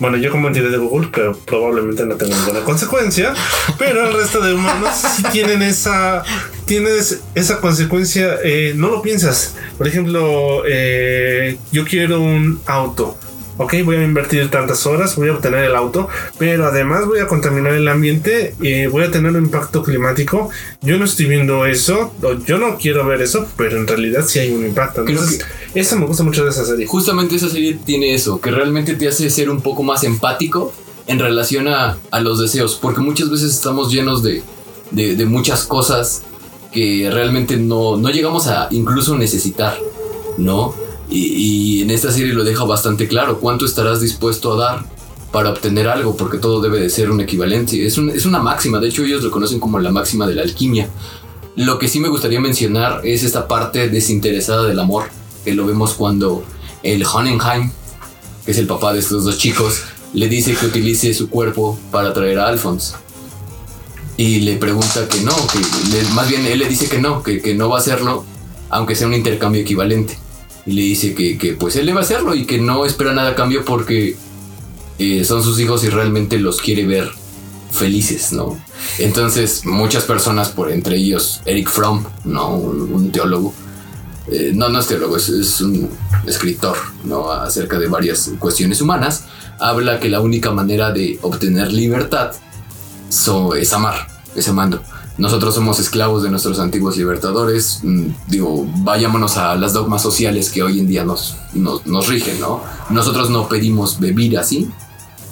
Bueno, yo como entidad de Google, pero probablemente no tengo ninguna consecuencia. Pero el resto de humanos sí tienen esa, tienes esa consecuencia. eh, no lo piensas. Por ejemplo, eh, yo quiero un auto. Ok, voy a invertir tantas horas, voy a obtener el auto, pero además voy a contaminar el ambiente y voy a tener un impacto climático. Yo no estoy viendo eso, o yo no quiero ver eso, pero en realidad sí hay un impacto. Entonces, eso me gusta mucho de esa serie. Justamente esa serie tiene eso, que realmente te hace ser un poco más empático en relación a, a los deseos, porque muchas veces estamos llenos de, de- de muchas cosas que realmente no, no llegamos a incluso necesitar, ¿no? Y, en esta serie lo deja bastante claro, cuánto estarás dispuesto a dar para obtener algo, porque todo debe de ser un equivalente. Es, un- es una máxima, de hecho ellos lo conocen como la máxima de la alquimia. Lo que sí me gustaría mencionar es esta parte desinteresada del amor, que lo vemos cuando el Honenheim, que es el papá de estos dos chicos, le dice que utilice su cuerpo para traer a Alphonse. Y le pregunta que no, que más bien él le dice que no, que no va a hacerlo, aunque sea un intercambio equivalente. Y le dice que, que, pues él a hacerlo y que no espera nada a cambio porque eh, son sus hijos y realmente los quiere ver felices, ¿no? Entonces muchas personas, por entre ellos Eric Fromm, ¿no? Un, un teólogo, eh, no, no es teólogo, es, es un escritor, ¿no? Acerca de varias cuestiones humanas, habla que la única manera de obtener libertad so- es amar, es amando. Nosotros somos esclavos de nuestros antiguos libertadores. mm, Digo, vayámonos a las dogmas sociales que hoy en día nos, nos, rigen, ¿no? Nosotros no pedimos vivir así.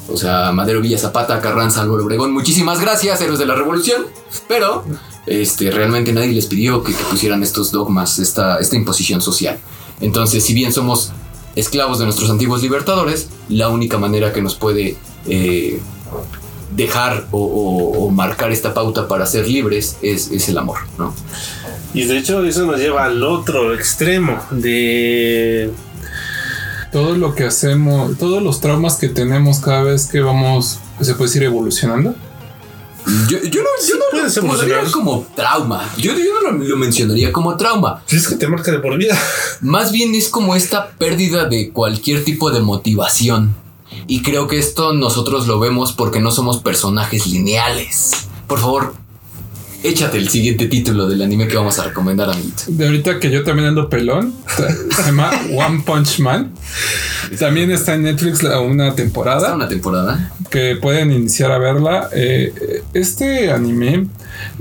O sea, Madero Villa Zapata, Carranza, Álvaro Obregón, muchísimas gracias, héroes de la revolución. Pero este, realmente nadie les pidió que, que pusieran estos dogmas, esta, esta imposición social. Entonces, si bien somos esclavos de nuestros antiguos libertadores, la única manera que nos puede eh, dejar o, o- o marcar esta pauta para ser libres es, es el amor, ¿no? Y de hecho eso nos lleva al otro extremo de... Todo lo que hacemos, todos los traumas que tenemos cada vez que vamos, se puede decir, evolucionando. Yo, yo no, yo no puede lo emocional. como trauma. Yo, yo no lo, lo mencionaría como trauma. Si es que te marca de por vida. Más bien es como esta pérdida de cualquier tipo de motivación. Y creo que esto nosotros lo vemos porque no somos personajes lineales. Por favor, échate el siguiente título del anime que vamos a recomendar, amiguito. De ahorita que yo también ando pelón, se llama One Punch Man. También está en Netflix una Está temporada una temporada. que pueden iniciar a verla. Eh, este anime,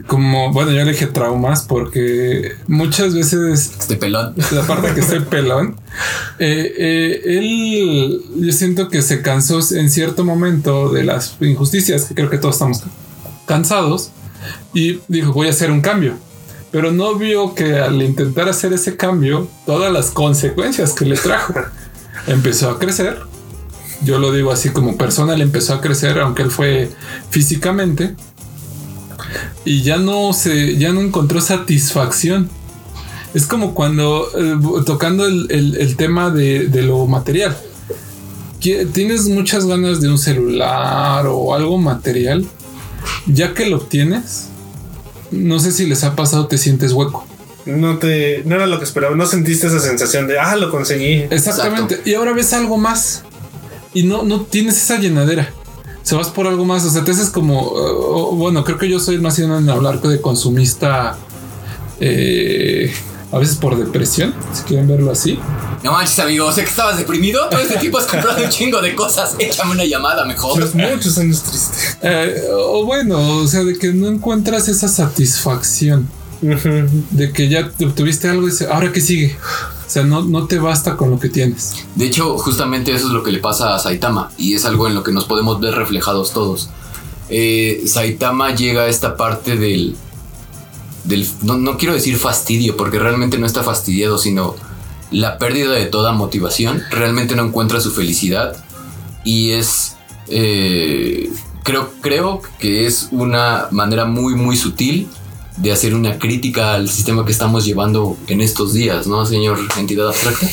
como, bueno, yo le dije traumas porque muchas veces Este pelón. la parte que estoy pelón, eh, eh, él, yo siento que se cansó en cierto momento de las injusticias, que creo que todos estamos cansados, y dijo, voy a hacer un cambio. Pero no vio que al intentar hacer ese cambio, todas las consecuencias que le trajo, empezó a crecer. Yo lo digo así como persona, le empezó a crecer, aunque él fue físicamente. Y ya no se, ya no encontró satisfacción. Es como cuando eh, tocando el, el- el tema de, de lo material. Tienes muchas ganas de un celular o algo material. Ya que lo obtienes, no sé si les ha pasado, te sientes hueco. No te... No era lo que esperaba. No sentiste esa sensación de, ah, lo conseguí. Exactamente. Y ahora ves algo más. Y no, no tienes esa llenadera. Se vas por algo más. O sea, te haces como. uh, bueno, creo que yo soy más bien en hablar de consumista. eh, a veces por depresión, si quieren verlo así. No manches, amigo, sé que estabas deprimido. Todo este tiempo has comprado un chingo de cosas. Échame una llamada mejor. Tras muchos años triste. Eh, o bueno, o sea, de que no encuentras esa satisfacción. De que ya obtuviste algo y ahora qué sigue. O sea, no, no te basta con lo que tienes. De hecho, justamente eso es lo que le pasa a Saitama y es algo en lo que nos podemos ver reflejados todos. Eh, Saitama llega a esta parte del... del no, no quiero decir fastidio porque realmente no está fastidiado, sino la pérdida de toda motivación. Realmente no encuentra su felicidad y es... eh, creo, creo que es una manera muy muy sutil de hacer una crítica al sistema que estamos llevando en estos días, ¿no, señor entidad abstracta?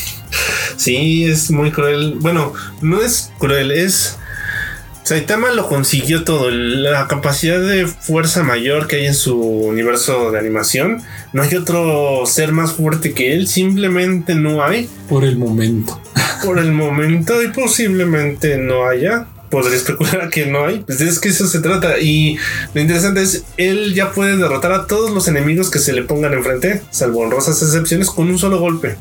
Sí, es muy cruel. Bueno, no es cruel, es... Saitama lo consiguió todo. La capacidad de fuerza mayor que hay en su universo de animación. No hay otro ser más fuerte que él. Simplemente no hay. Por el momento. Por el momento y posiblemente no haya. Podría especular que no hay. Pues es que eso se trata. Y lo interesante es, él ya puede derrotar a todos los enemigos que se le pongan enfrente, salvo honrosas excepciones, con un solo golpe.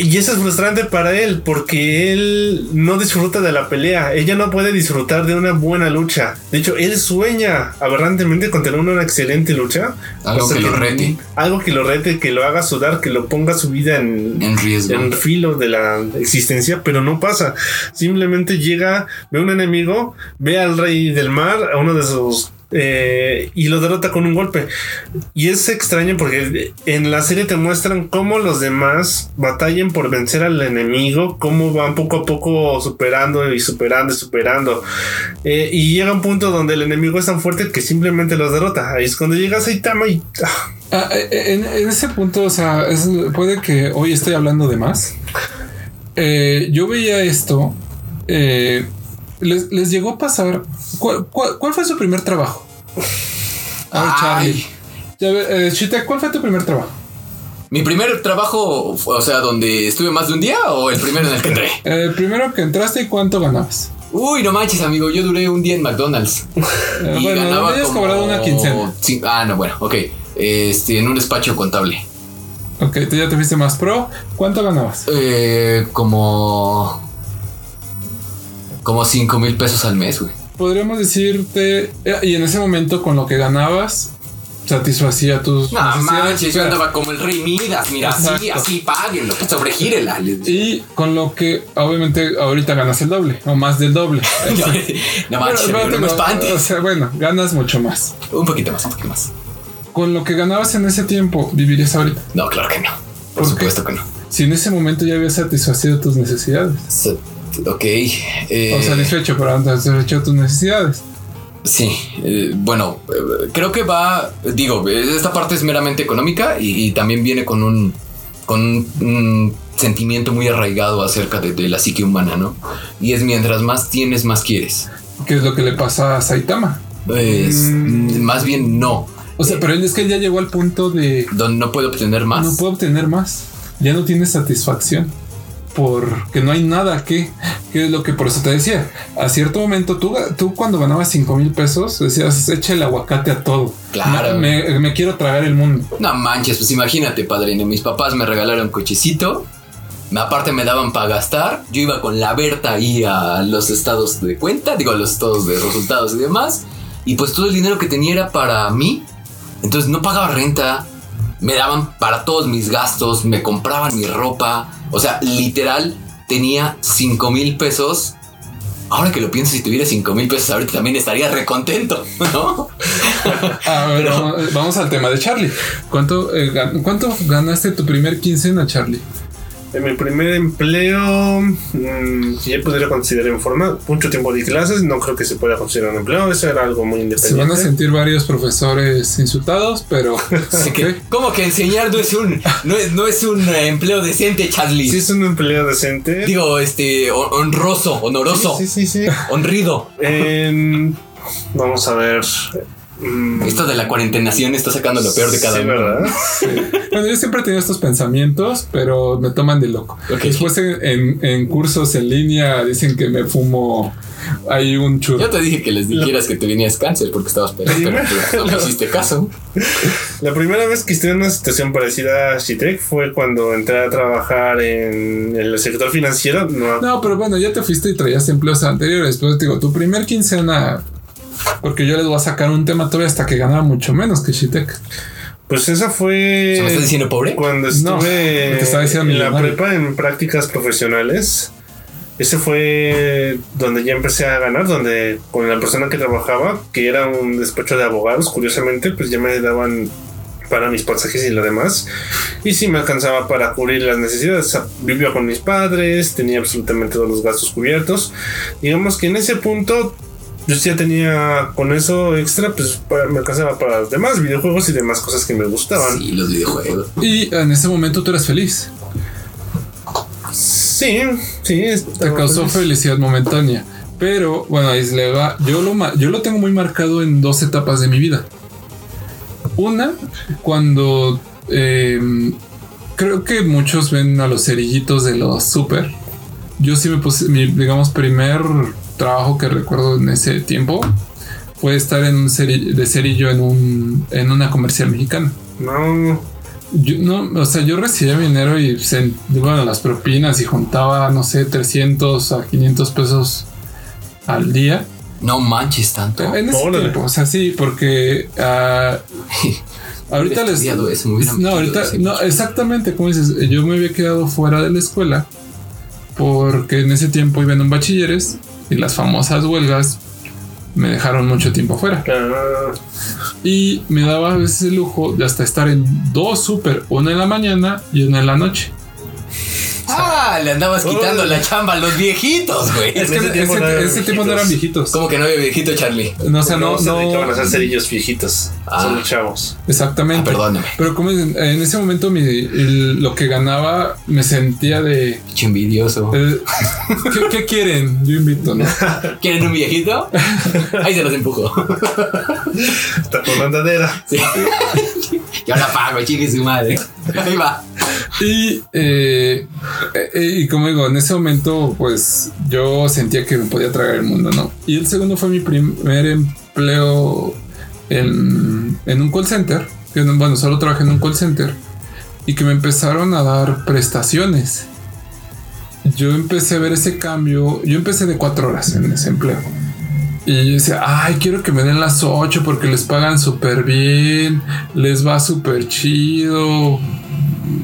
Y eso es frustrante para él porque él no disfruta de la pelea. Ella no puede disfrutar de una buena lucha. De hecho, él sueña aberrantemente con tener una excelente lucha. Algo que lo rete. Algo que lo rete, que lo haga sudar, que lo ponga su vida en, En riesgo. en filo de la existencia, pero no pasa. Simplemente llega, ve un enemigo, ve al rey del mar, a uno de sus. Eh, y lo derrota con un golpe. Y es extraño porque en la serie te muestran cómo los demás batallan por vencer al enemigo, cómo van poco a poco superando y superando y superando. Eh, y llega un punto donde el enemigo es tan fuerte que simplemente los derrota. Ahí es cuando llega Saitama y. ah, Ah, en, en ese punto, o sea, puede que hoy estoy hablando de más. Eh, yo veía esto. eh, les, les llegó a pasar. ¿Cuál, cuál- cuál fue su primer trabajo? A ver, Charlie. Ay. Ya eh, Chite, ¿cuál fue tu primer trabajo? Mi primer trabajo, o sea, donde estuve más de un día o el primero en el que entré. El primero que entraste y cuánto ganabas. Uy, no manches, amigo, yo duré un día en McDonald's. Eh, Y bueno, ganaba habías como- cobrado una quincena. Sí, ah, no, bueno, ok. Este, en un despacho contable. Ok, tú ya te fuiste más pro. ¿Cuánto ganabas? Eh, como. Como 5 mil pesos al mes, güey. Podríamos decirte. eh, y en ese momento, con lo que ganabas, satisfacía tus. No manches, yo andaba como el rey Midas, mira, así, Exacto. así, páguenlo, sobregírela. Y con lo que obviamente ahorita ganas el doble o más del doble. no manches, Pero- pero no me. O sea, bueno, ganas mucho más. Un poquito más, un poquito más. Con lo que ganabas en ese tiempo, vivirías ahorita. No, claro que no. Por ¿Por supuesto que no. Si en ese momento ya habías satisfacido tus necesidades. So- ok. eh, O satisfecho, pero antes satisfecho tus necesidades. Sí, eh, bueno, eh, creo que va, digo, esta parte es meramente económica y, y también viene con un, con un, un sentimiento muy arraigado acerca de, de la psique humana, ¿no? Y es mientras más tienes, más quieres. ¿Qué es lo que le pasa a Saitama? Es, Mm. Más bien no, O sea, pero es que él ya llegó al punto de donde no puedo obtener más. no puedo obtener más. Ya no tiene satisfacción. Porque no hay nada que, que es lo que por eso te decía. A cierto momento, tú, tú cuando ganabas 5 mil pesos, decías, echa el aguacate a todo. Claro. Me, me quiero tragar el mundo. No manches, pues imagínate, padrino. Mis papás me regalaron cochecito. Aparte me daban para gastar. Yo iba con la Berta ahí a los estados de cuenta, digo, a los estados de resultados y demás. Y pues todo el dinero que tenía era para mí. Entonces no pagaba renta. Me daban para todos mis gastos. Me compraban mi ropa. O sea, literal, tenía 5 mil pesos. Ahora que lo pienso, si tuviera 5 mil pesos ahorita también estaría recontento, ¿no? A ver, vamos, vamos al tema de Charlie. ¿Cuánto, eh, ¿Cuánto ganaste tu primer quincena, Charlie? En mi primer empleo, mm, si ya podría considerar en forma, mucho tiempo de clases, no creo que se pueda considerar un empleo, eso era algo muy Se van a independiente. sentir varios profesores insultados, pero... Así que. ¿Cómo que enseñar no es un, no es, no es un eh, empleo decente, Charlie? Sí, es un empleo decente. Digo, este, hon- honroso, honoroso, Sí, sí, sí. sí. honrido. En- vamos a ver. Mm, Esto de la cuarentenación está sacando lo peor de cada sí, uno. ¿verdad? Bueno, yo siempre he tenido estos pensamientos, pero me toman de loco. Ok. Después en, en- en cursos en línea dicen que me fumo hay un churro. Yo te dije que les dijeras que te venías cáncer porque estabas peor, pero no me hiciste caso. La primera vez que estuve en una situación parecida a Shitek fue cuando entré a trabajar en el sector financiero. No, No, pero bueno, ya te fuiste y traías empleos anteriores. Pues digo, tu primer quincena, porque yo les voy a sacar un tema todavía hasta que ganaba mucho menos que Shitek. Pues esa fue ¿Se me estás diciendo pobre? cuando No, estuve te estaba diciendo en la prepa en prácticas profesionales. Ese fue donde ya empecé a ganar, donde con la persona que trabajaba, que era un despacho de abogados, curiosamente, pues ya me daban para mis pasajes y lo demás. Y sí me alcanzaba para cubrir las necesidades. Vivía con mis padres, tenía absolutamente todos los gastos cubiertos. Digamos que en ese punto yo ya tenía con eso extra, pues para- me alcanzaba para los demás videojuegos y demás cosas que me gustaban. Sí, los videojuegos. Y en ese momento tú eras feliz. Sí, sí. Te causó feliz. felicidad momentánea. Pero bueno, ahí se le va. Yo lo, yo lo tengo muy marcado en dos etapas de mi vida. Una, cuando eh, creo que muchos ven a los cerillitos de los super. Yo sí me puse, mi, digamos, primer trabajo que recuerdo en ese tiempo fue estar en un ceri- de cerillo en, un, en una comercial mexicana. No, Yo, no, o sea, yo recibía mi dinero y se, bueno, las propinas y juntaba, no sé, 300 a 500 pesos al día. No manches tanto. En ese Órale. tiempo, o sea, sí, porque ah, ahorita les... eso, no, ahorita, no, exactamente, como dices, yo me había quedado fuera de la escuela porque en ese tiempo iba en un bachilleres y las famosas huelgas me dejaron mucho tiempo fuera. ah, Y me daba a veces el lujo de hasta estar en dos super, una en la mañana y una en la noche. Ah, le andabas quitando la chamba a los viejitos, güey. Es que ese ese, tiempo no ese eran tiempo no eran viejitos. ¿Cómo que no había viejito, Charlie? No, o sea, no, no, se dedicaban a no. hacer cerillos viejitos. Ah. Son los chavos. Exactamente. Ah, perdóname. Pero como dicen, en ese momento mi- el- lo que ganaba me sentía de... Pinche envidioso. ¿qué, qué quieren? Yo invito, ¿no? ¿Quieren un viejito? Ahí se los empujo. Está con andadera. Sí. Yo la pago, chique su madre. Ahí va. Y, eh, eh, y como digo, en ese momento, pues yo sentía que me podía tragar el mundo, ¿no? Y el segundo fue mi primer empleo en, en un call center. Bueno, solo trabajé en un call center. Y que me empezaron a dar prestaciones. Yo empecé a ver ese cambio. Yo empecé de cuatro horas en ese empleo. Y decía, ay, quiero que me den las ocho porque les pagan súper bien, les va súper chido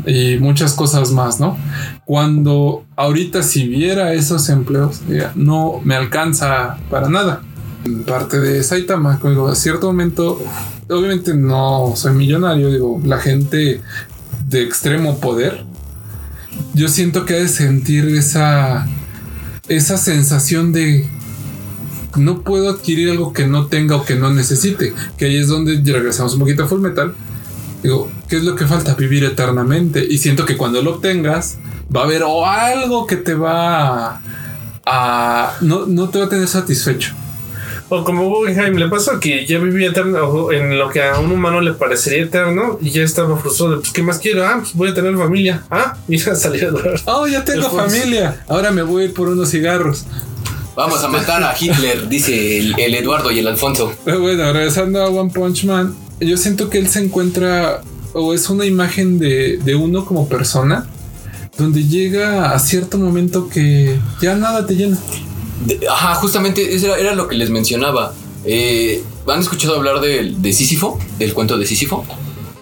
y muchas cosas más, ¿no? Cuando ahorita si viera esos empleos, no me alcanza para nada. Parte de Saitama, digo, a cierto momento, obviamente no soy millonario, digo, la gente de extremo poder, yo siento que ha de sentir esa, esa sensación de no puedo adquirir algo que no tenga o que no necesite, que ahí es donde regresamos un poquito a Full Metal. Digo, ¿qué es lo que falta? Vivir eternamente. Y siento que cuando lo obtengas, va a haber o algo que te va a. a- no, no te va a tener satisfecho. O como Guggenheim le pasó que ya vivía eterno en lo que a un humano le parecería eterno y ya estaba frustrado. de, Pues, ¿qué más quiero? Ah, pues voy a tener familia. Ah, ya salí a durar. Oh, ya tengo familia. Ahora me voy a ir por unos cigarros. Vamos a matar a Hitler, dice el, el Eduardo y el Alfonso. Pero bueno, regresando a One Punch Man, yo siento que él se encuentra o es una imagen de, de uno como persona donde llega a cierto momento que ya nada te llena. De- ajá, justamente eso era, era lo que les mencionaba. Eh, ¿Han escuchado hablar del- de Sísifo? ¿Del cuento de Sísifo?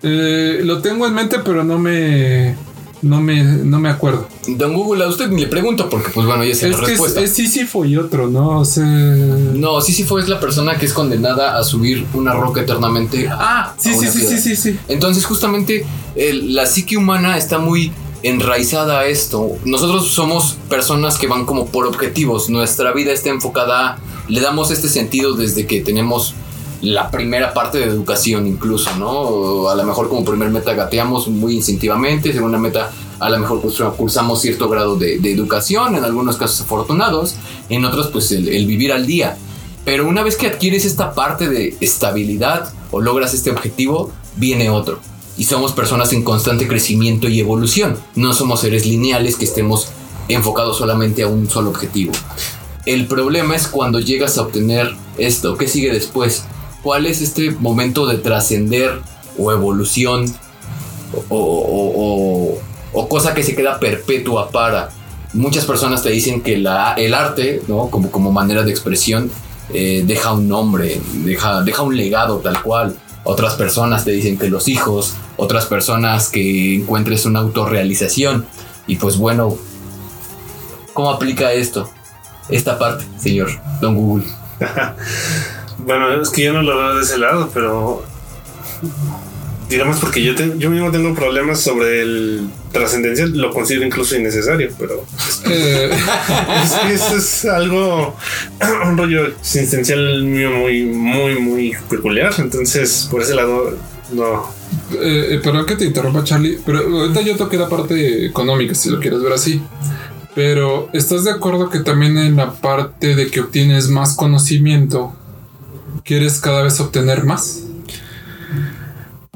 Eh, lo tengo en mente, pero no me, no me, no me acuerdo. Don Google, a usted ni le pregunto porque, pues bueno, ya Es la que es, respuesta. es Sísifo y otro, ¿no? O sea, No, Sísifo es la persona que es condenada a subir una roca eternamente. Ah, sí, sí, sí, sí, sí, sí. Entonces, justamente el- la psique humana está muy enraizada a esto. Nosotros somos personas que van como por objetivos. Nuestra vida está enfocada, le damos este sentido desde que tenemos la primera parte de educación incluso, ¿no? A lo mejor como primer meta gateamos muy instintivamente, segunda meta a lo mejor pues, cursamos cierto grado de, de educación, en algunos casos afortunados, en otros pues el, el vivir al día. Pero una vez que adquieres esta parte de estabilidad o logras este objetivo, viene otro. Y somos personas en constante crecimiento y evolución. No somos seres lineales que estemos enfocados solamente a un solo objetivo. El problema es cuando llegas a obtener esto. ¿Qué sigue después? ¿Cuál es este momento de trascender o evolución o, cosa que se queda perpetua para? Muchas personas te dicen que el arte, ¿no? como, como manera de expresión, eh, deja un nombre, deja, deja un legado tal cual. Otras personas te dicen que los hijos, otras personas que encuentres una autorrealización. Y pues bueno, ¿cómo aplica esto? Esta parte, señor Don Google. Bueno, es que yo no lo veo de ese lado, pero digamos porque yo, te- yo mismo tengo problemas sobre el trascendencial, lo considero incluso innecesario, pero Eh, es que eso es algo, un rollo existencial mío muy, muy, muy peculiar. Entonces, por ese lado, no. eh, eh, perdón que te interrumpa, Charlie, pero ahorita yo toqué la parte económica, si lo quieres ver así. Pero, ¿estás de acuerdo que también en la parte de que obtienes más conocimiento, quieres cada vez obtener más?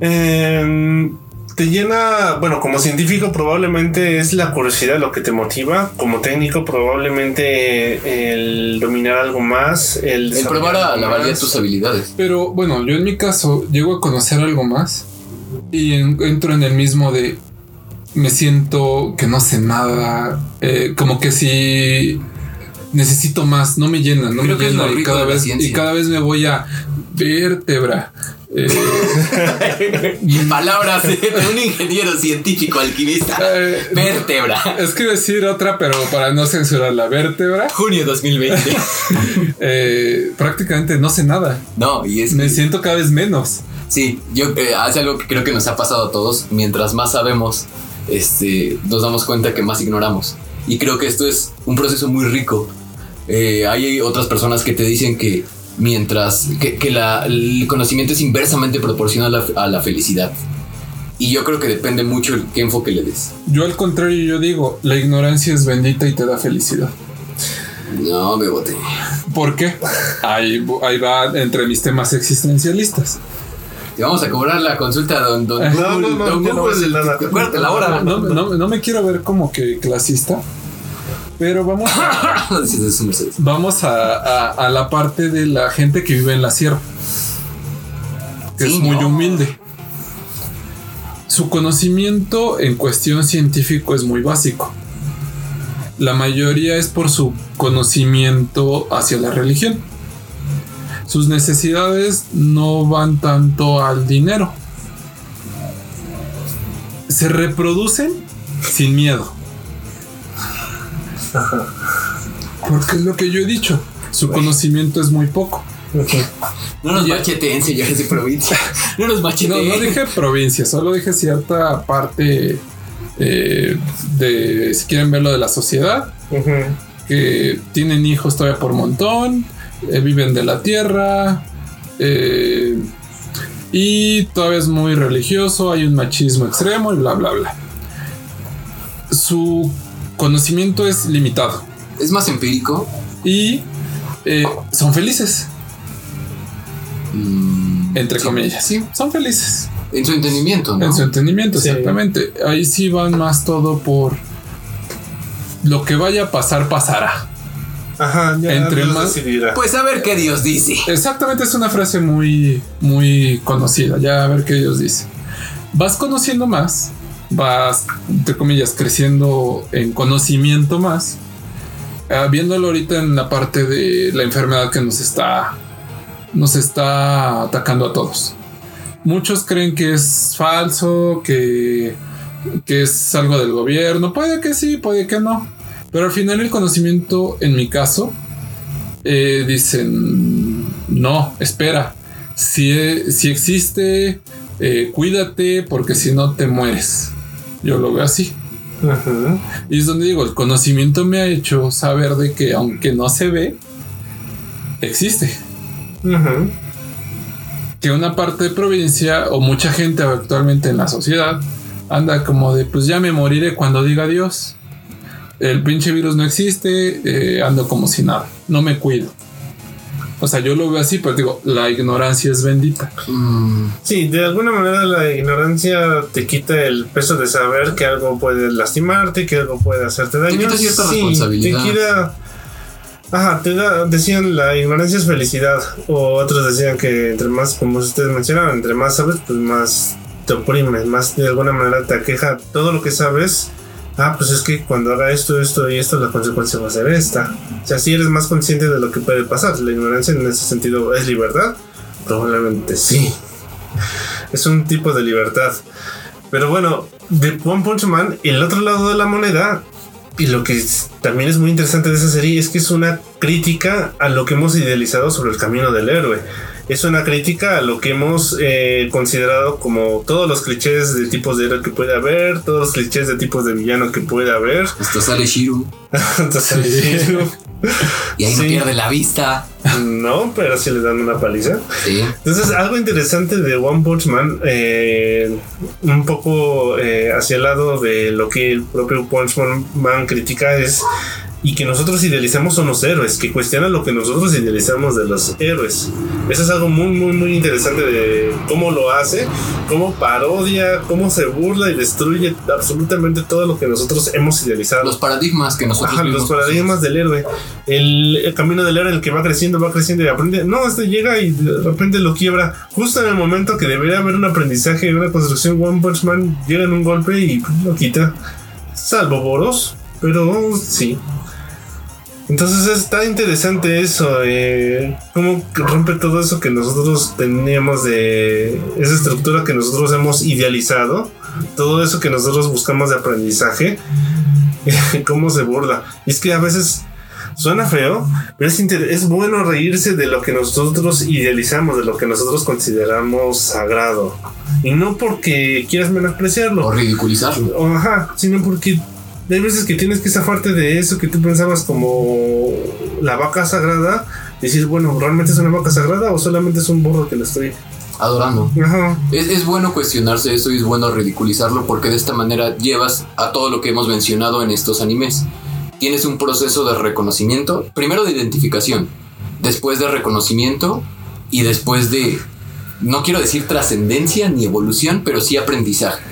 Em, te llena, bueno, como científico probablemente es la curiosidad lo que te motiva, como técnico probablemente el dominar algo más, el, El probar a la valía de tus habilidades. Pero bueno, yo en mi caso llego a conocer algo más y en- entro en el mismo de me siento que no sé nada, eh, como que si necesito más, no me llena, no Creo me llena y cada vez y cada vez me voy a vértebra. eh, Palabras de un ingeniero científico alquimista. eh, Vértebra. es que decir otra, pero para no censurar la vértebra, Junio 2020. eh, prácticamente no sé nada. No, y es Me siento cada vez menos. Sí, yo eh, hace algo que creo que nos ha pasado a todos. Mientras más sabemos, este, nos damos cuenta que más ignoramos. Y creo que esto es un proceso muy rico. Eh, hay otras personas que te dicen que mientras que, que la- el conocimiento es inversamente proporcional a la, a la felicidad. Y yo creo que depende mucho el qué enfoque le des. Yo al contrario, yo digo, la ignorancia es bendita y te da felicidad. No, me boté. ¿Por qué? Ahí, ahí va entre mis temas existencialistas. Te vamos a cobrar la consulta don, don Eh, no, no, no, no hora. No, no- no me quiero ver como que clasista, pero vamos a, vamos a, a- a la parte de la gente que vive en la sierra, que Sí, es muy no. humilde. Su conocimiento en cuestión científico es muy básico. La mayoría es por su conocimiento hacia la religión. Sus necesidades no van tanto al dinero. Se reproducen sin miedo. Porque es lo que yo he dicho. Su conocimiento es muy poco. No nos macheteen, señores de provincia. No nos No, macheteen. no dije provincia, solo dije cierta parte eh, de, si quieren verlo, de la sociedad, que tienen hijos todavía por montón, eh, viven de la tierra, eh, y todavía es muy religioso, hay un machismo extremo y bla, bla, bla. Su conocimiento es limitado Es más empírico. y eh, son felices, mm, entre sí, comillas. Sí, Son felices. en su entendimiento, ¿no? En su entendimiento, Sí. exactamente. Ahí sí van más todo por lo que vaya a pasar, pasará. Ajá, ya Entre Dios más- decidirá. Pues a ver qué Dios dice. Exactamente, es una frase muy, muy conocida. Ya a ver qué Dios dice. Vas conociendo más, vas, entre comillas, creciendo en conocimiento más. Ah, viéndolo ahorita en la parte de la enfermedad que nos está, nos está atacando a todos. Muchos creen que es falso, que, que es algo del gobierno. Puede que sí, puede que no. Pero al final el conocimiento, en mi caso, eh, dicen, no, espera, si, si existe, eh, cuídate porque si no te mueres. Yo lo veo así. Y es donde digo, el conocimiento me ha hecho saber de que aunque no se ve, existe. Que una parte de provincia o mucha gente actualmente en la sociedad anda como de, pues ya me moriré cuando diga Dios. El pinche virus no existe, eh, ando como si nada, no me cuido. O sea, yo lo veo así, pero digo, la ignorancia es bendita. Mm, Sí, de alguna manera la ignorancia te quita el peso de saber que algo puede lastimarte, que algo puede hacerte daño. quita cierta Sí, responsabilidad. Te quita. Ajá, te da, decían la ignorancia es felicidad. O otros decían que entre más, como ustedes mencionaban, entre más sabes, pues más te oprime, más de alguna manera te aqueja todo lo que sabes. Ah, pues es que cuando haga esto, esto y esto, la consecuencia va a ser esta. O sea, si eres más consciente de lo que puede pasar. La ignorancia en ese sentido es libertad. Probablemente sí. Es un tipo de libertad. Pero bueno, de One Punch Man, el otro lado de la moneda, y lo que también es muy interesante de esa serie es que es una crítica a lo que hemos idealizado sobre el camino del héroe. es una crítica a lo que hemos eh, considerado como todos los clichés de tipos de héroe que puede haber, todos los clichés de tipos de villano que puede haber. Esto sale Shiru. Entonces, sí. Y ahí no pierde la vista. No, pero sí le dan una paliza. Sí. Entonces, algo interesante de One Punch Man, eh, un poco eh, hacia el lado de lo que el propio Punch Man critica es y que nosotros idealizamos son los héroes, que cuestiona lo que nosotros idealizamos de los héroes. Eso es algo muy, muy, muy interesante de cómo lo hace, cómo parodia, cómo se burla y destruye absolutamente todo lo que nosotros hemos idealizado. Los paradigmas que nosotros Ajá, los paradigmas del héroe. El, el camino del héroe, el que va creciendo, va creciendo y aprende. No, este llega y de repente lo quiebra. Justo en el momento que debería haber un aprendizaje, una construcción, One Punch Man llega en un golpe y lo quita. Salvo Boros, pero sí. Entonces está interesante eso, eh, cómo rompe todo eso que nosotros teníamos de esa estructura que nosotros hemos idealizado, todo eso que nosotros buscamos de aprendizaje, cómo se burla. Y es que a veces suena feo, pero es, es bueno reírse de lo que nosotros idealizamos, de lo que nosotros consideramos sagrado. Y no porque quieras menospreciarlo. o ridiculizarlo. Ajá, sino porque hay veces que tienes que zafarte de eso que tú pensabas como la vaca sagrada. Decir, bueno, ¿realmente es una vaca sagrada o solamente es un burro que le estoy? Adorando. Ajá. Es, es bueno cuestionarse eso y es bueno ridiculizarlo porque de esta manera llevas a todo lo que hemos mencionado en estos animes. Tienes un proceso de reconocimiento, primero de identificación, después de reconocimiento y después de, no quiero decir trascendencia ni evolución, pero sí aprendizaje.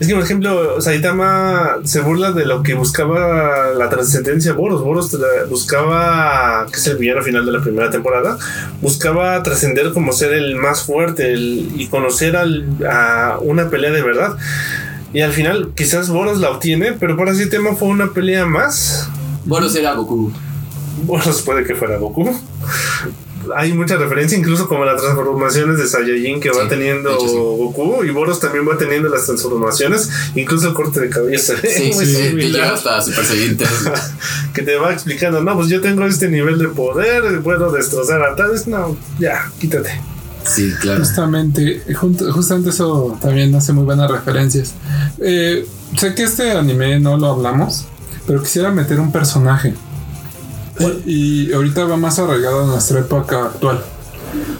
Es que, por ejemplo, Saitama se burla de lo que buscaba la trascendencia Boros. Boros buscaba, que es el villano final de la primera temporada, buscaba trascender como ser el más fuerte el- y conocer al- a una pelea de verdad. Y al final, quizás Boros la obtiene, pero para Saitama fue una pelea más. Bueno, será Goku. Boros puede que fuera Goku. Hay mucha referencia, incluso como las transformaciones de Saiyajin que va teniendo de hecho, sí. Goku y Boros también va teniendo las transformaciones, incluso el corte de cabello se ve Sí, muy sí, sí, que similar, hasta Super Saiyan 3. que te va explicando, no, pues yo tengo este nivel de poder, puedo destrozar a tales, no, ya, quítate. Sí, claro. Justamente, junto- justamente eso también hace muy buenas referencias. Eh, sé que este anime no lo hablamos, pero quisiera meter un personaje. Y ahorita va más arraigado a nuestra época actual.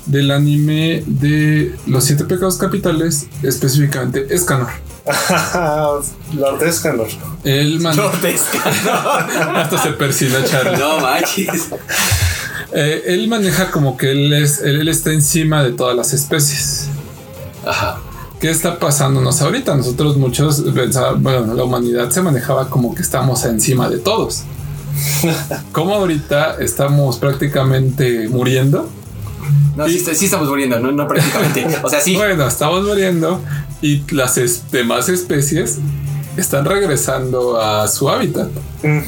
Del anime de los siete pecados capitales, específicamente Escanor. Lord Escanor. Él man- Lordesca. hasta se persina Charlie. No manches. Eh, él maneja como que él, es, él, él está encima de todas las especies. Ajá. ¿Qué está pasándonos ahorita? Nosotros muchos pensábamos, bueno, la humanidad se manejaba como que estamos encima de todos. Como ahorita estamos prácticamente muriendo. No, sí, sí estamos muriendo, no, no prácticamente. O sea, sí. Bueno, estamos muriendo y las es- demás especies están regresando a su hábitat.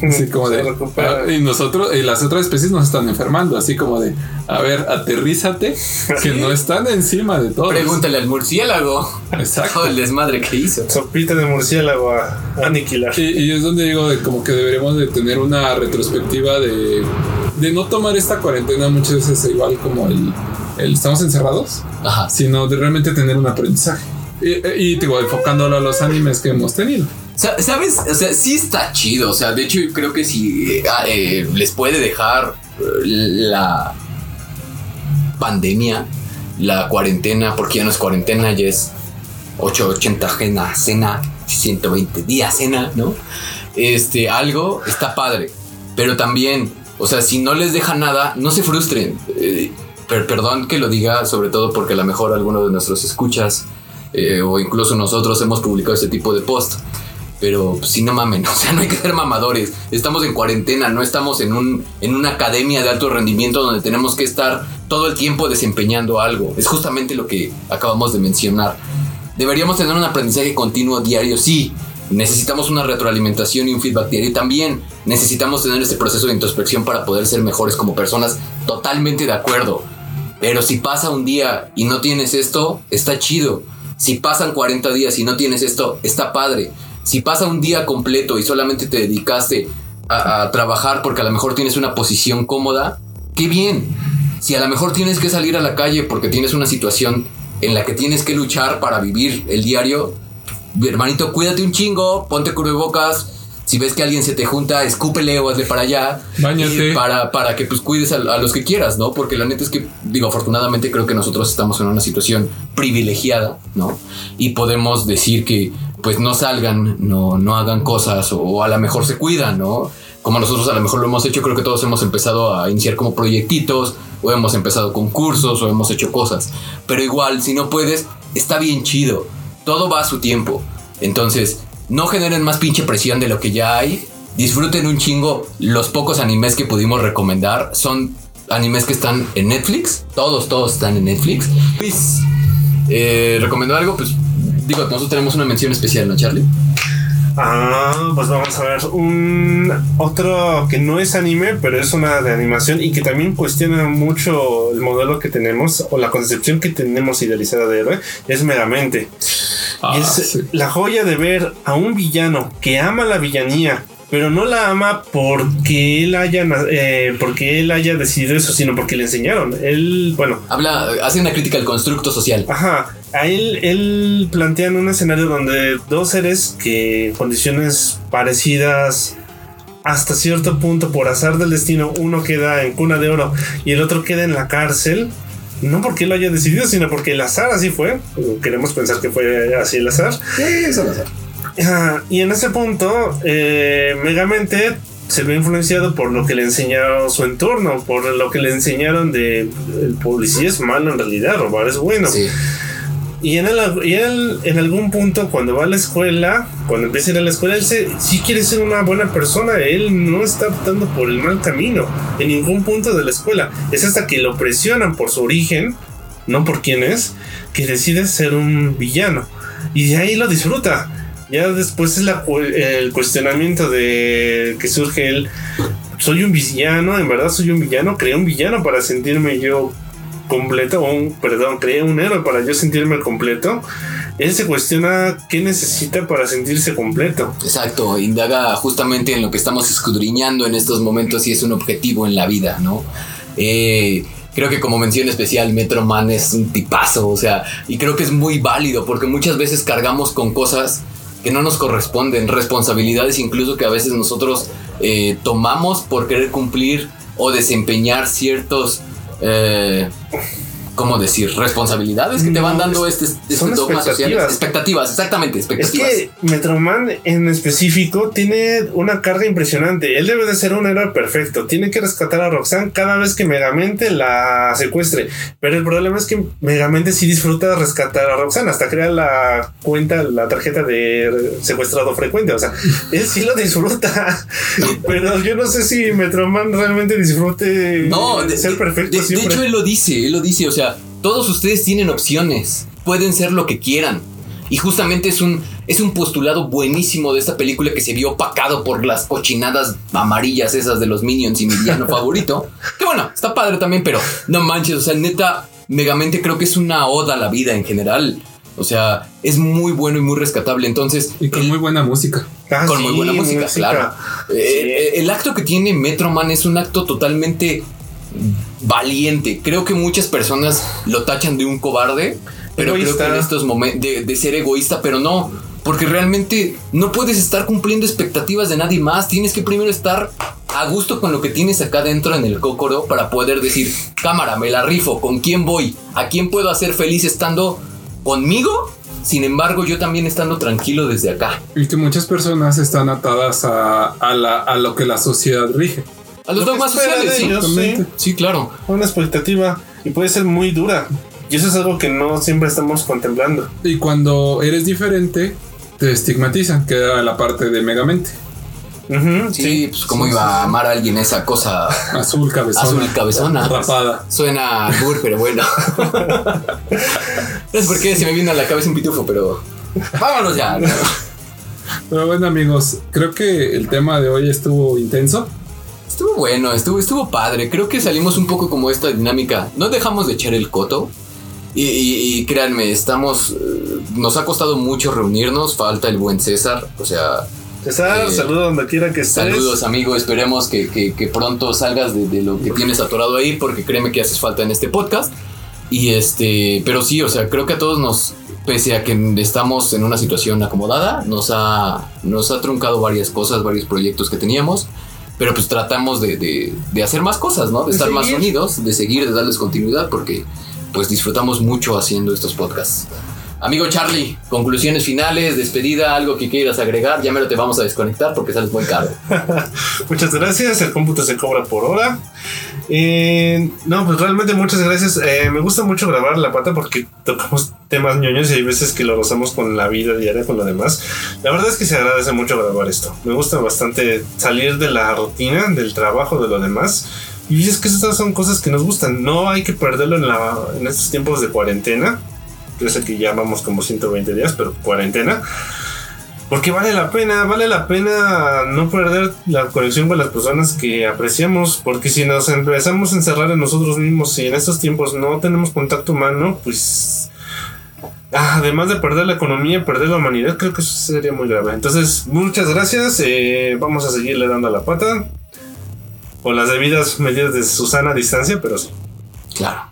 Así como de. ah, y nosotros, y las otras especies nos están enfermando. Así como de, a ver, aterrízate, que no están encima de todos. Pregúntale al murciélago. Exacto. Todo el desmadre que hizo. Sopita de murciélago a aniquilar. Y, y es donde digo de como que deberíamos de tener una retrospectiva de, de no tomar esta cuarentena muchas veces igual como el, el estamos encerrados, Ajá. sino de realmente tener un aprendizaje. Y, digo, enfocándolo a los animes que hemos tenido. Sa- ¿Sabes? O sea, sí está chido. O sea, de hecho, creo que si eh, ah, eh, les puede dejar eh, la pandemia, la cuarentena, porque ya no es cuarentena, ya es 880 cena, cena, 120 días cena, ¿no? Este, algo está padre. Pero también, o sea, si no les deja nada, no se frustren. Eh, per- perdón que lo diga, sobre todo porque a lo mejor alguno de nuestros escuchas eh, o incluso nosotros hemos publicado este tipo de post. Pero pues, sí, no mamen, o sea, no hay que ser mamadores. Estamos en cuarentena, no estamos en, un, en una academia de alto rendimiento donde tenemos que estar todo el tiempo desempeñando algo. Es justamente lo que acabamos de mencionar. Deberíamos tener un aprendizaje continuo diario, sí. Necesitamos una retroalimentación y un feedback diario también. Necesitamos tener este proceso de introspección para poder ser mejores como personas. Totalmente de acuerdo. Pero si pasa un día y no tienes esto, está chido. Si pasan 40 días y no tienes esto, está padre. Si pasa un día completo y solamente te dedicaste a, trabajar porque a lo mejor tienes una posición cómoda, qué bien. si a lo mejor tienes que salir a la calle porque tienes una situación en la que tienes que luchar para vivir el diario, hermanito, cuídate un chingo, ponte cubrebocas. Si ves que alguien se te junta, escúpele o hazle para allá. Báñate. Para, para que pues cuides a, a los que quieras, ¿no? Porque la neta es que, digo, afortunadamente creo que nosotros estamos en una situación privilegiada, ¿no? Y podemos decir que pues no salgan, no, no hagan cosas o, a lo mejor se cuidan, ¿no? Como nosotros a lo mejor lo hemos hecho, creo que todos hemos empezado a iniciar como proyectitos, o hemos empezado con cursos, o hemos hecho cosas. Pero igual, si no puedes, está bien chido. Todo va a su tiempo. Entonces, no generen más pinche presión de lo que ya hay. Disfruten un chingo los pocos animes que pudimos recomendar. Son animes que están en Netflix. Todos, todos están en Netflix. Luis, eh, ¿recomendó algo? Pues digo, nosotros tenemos una mención especial, ¿no, Charlie? Ah, pues vamos a ver. Un otro que no es anime, pero es una de animación y que también cuestiona mucho el modelo que tenemos o la concepción que tenemos idealizada de héroe es Megamente. Ah, es sí. la joya de ver a un villano que ama la villanía, pero no la ama porque él haya eh, porque él haya decidido eso, sino porque le enseñaron. Él, bueno, Habla, hace una crítica al constructo social. Ajá, a él, él plantean un escenario donde dos seres que en condiciones parecidas hasta cierto punto por azar del destino, uno queda en cuna de oro y el otro queda en la cárcel. No porque él lo haya decidido, sino porque el azar así fue. Queremos pensar que fue así el azar. Ajá, y en ese punto, eh, Megamente se ve influenciado por lo que le enseñó su entorno, por lo que le enseñaron de el policía es malo en realidad, robar es bueno. Sí. Y, en, el- y él, en algún punto, cuando va a la escuela, cuando empieza a ir a la escuela, él se, sí quiere ser una buena persona. Él no está optando por el mal camino en ningún punto de la escuela. Es hasta que lo presionan por su origen, no por quién es, que decide ser un villano. Y de ahí lo disfruta. Ya después es el cuestionamiento de que surge él. Soy un villano, en verdad soy un villano. Creé un villano para sentirme yo completo, un, perdón, creé un héroe para yo sentirme completo. Él se cuestiona qué necesita para sentirse completo. Exacto, indaga justamente en lo que estamos escudriñando en estos momentos y es un objetivo en la vida, ¿no? Eh, creo que como mención especial, Metro Man es un tipazo, o sea, y creo que es muy válido porque muchas veces cargamos con cosas que no nos corresponden, responsabilidades incluso que a veces nosotros eh, tomamos por querer cumplir o desempeñar ciertos... Eh, ¿Cómo decir? Responsabilidades que te van dando es- este, este son sociales. expectativas. Expectativas, exactamente, Es expectativas. que Metroman en específico tiene una carga impresionante. Él debe de ser un héroe perfecto. Tiene que rescatar a Roxanne cada vez que Megamente la secuestre. Pero el problema es que Megamente sí disfruta de rescatar a Roxanne. Hasta crea la cuenta, la tarjeta de secuestrado frecuente. O sea, él sí lo disfruta. Pero yo no sé si Metroman realmente disfrute No, de, ser perfecto de- de siempre. hecho él lo dice, él lo dice, o sea, todos ustedes tienen opciones, pueden ser lo que quieran. Y justamente es un, es un postulado buenísimo de esta película que se vio opacado por las cochinadas amarillas esas de los Minions y mi villano favorito. Que bueno, está padre también, pero no manches, o sea, neta, Megamente creo que es una oda a la vida en general. O sea, es muy bueno y muy rescatable. Entonces, Y con el- muy buena música. Ah, con sí, muy buena música, claro. Eh, eh, el acto que tiene Metro Man es un acto totalmente valiente. Creo que muchas personas lo tachan de un cobarde, pero Egoísta. creo que en estos momentos de, de ser egoísta, pero no, porque realmente no puedes estar cumpliendo expectativas de nadie más. Tienes que primero estar a gusto con lo que tienes acá dentro en el cócoro para poder decir, cámara, me la rifo, ¿con quién voy? ¿A quién puedo hacer feliz estando conmigo? Sin embargo, yo también estando tranquilo desde acá. Y que muchas personas están atadas a, a la- a lo que la sociedad rige. A los Lo dogmas sociales, sí. ellos, Exactamente. sí. Sí, claro. Una expectativa y puede ser muy dura. Y eso es algo que no siempre estamos contemplando. Y cuando eres diferente, te estigmatizan, que era la parte de Megamente. Ujú, Sí, pues cómo iba a amar a alguien esa cosa Azul, cabezona. azul cabezona. Rapada. Suena albur, pero bueno. no sé por qué se me vino a la cabeza un pitufo, pero vámonos ya. ¿no? Pero bueno, amigos, creo que el tema de hoy estuvo intenso. Estuvo bueno, estuvo, estuvo padre. Creo que salimos un poco como esta dinámica. No dejamos de echar el coto. Y, y- y créanme, estamos. eh, Nos ha costado mucho reunirnos. Falta el buen César. O sea, César, Eh, saludos donde quiera que estés. Saludos, amigo. Esperemos que, que- que pronto salgas de, de lo que tienes atorado ahí, porque créeme que haces falta en este podcast. Y este, pero sí, o sea, creo que a todos nos, pese a que estamos en una situación acomodada, nos ha, nos ha truncado varias cosas, varios proyectos que teníamos. Pero pues tratamos de, de- de hacer más cosas, ¿no? De, De estar más unidos, de seguir, de darles continuidad, porque pues disfrutamos mucho haciendo estos podcasts. Amigo Charlie, conclusiones finales, despedida, algo que quieras agregar, ya me lo te vamos a desconectar porque sales muy caro. Muchas gracias. El cómputo se cobra por hora. Eh, no, pues realmente muchas gracias. Eh, me gusta mucho grabar la pata porque tocamos temas ñoños y hay veces que lo gozamos con la vida diaria, con lo demás. La verdad es que se agradece mucho grabar esto. Me gusta bastante salir de la rutina, del trabajo, de lo demás. Y es que estas son cosas que nos gustan. No hay que perderlo en, la, en estos tiempos de cuarentena. Yo sé que ya vamos como 120 días, pero cuarentena. Porque vale la pena, vale la pena no perder la conexión con las personas que apreciamos, porque si nos empezamos a encerrar en nosotros mismos y en estos tiempos no tenemos contacto humano, pues ah, además de perder la economía, perder la humanidad, creo que eso sería muy grave. Entonces, muchas gracias, eh, vamos a seguirle dando la pata, con las debidas medidas de Susana a distancia, pero sí. Claro.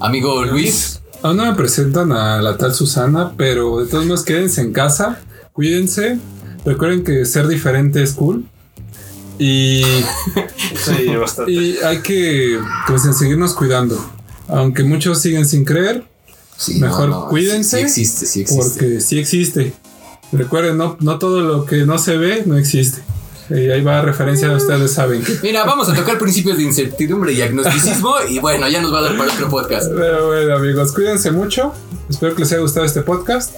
Amigo Luis, Aún no me presentan a la tal Susana, pero de todos modos quédense en casa, cuídense. Recuerden que ser diferente es cool. Y, Sí, bastante. y hay que pues, seguirnos cuidando. Aunque muchos siguen sin creer, sí, Mejor cuídense, Sí, existe, sí existe. porque sí existe. Recuerden, no, no todo lo que no se ve no existe. Y ahí va referencia, ustedes saben que. Mira, vamos a tocar principios de incertidumbre y agnosticismo y bueno, ya nos va a dar para otro podcast. Pero bueno, amigos, cuídense mucho. Espero que les haya gustado este podcast.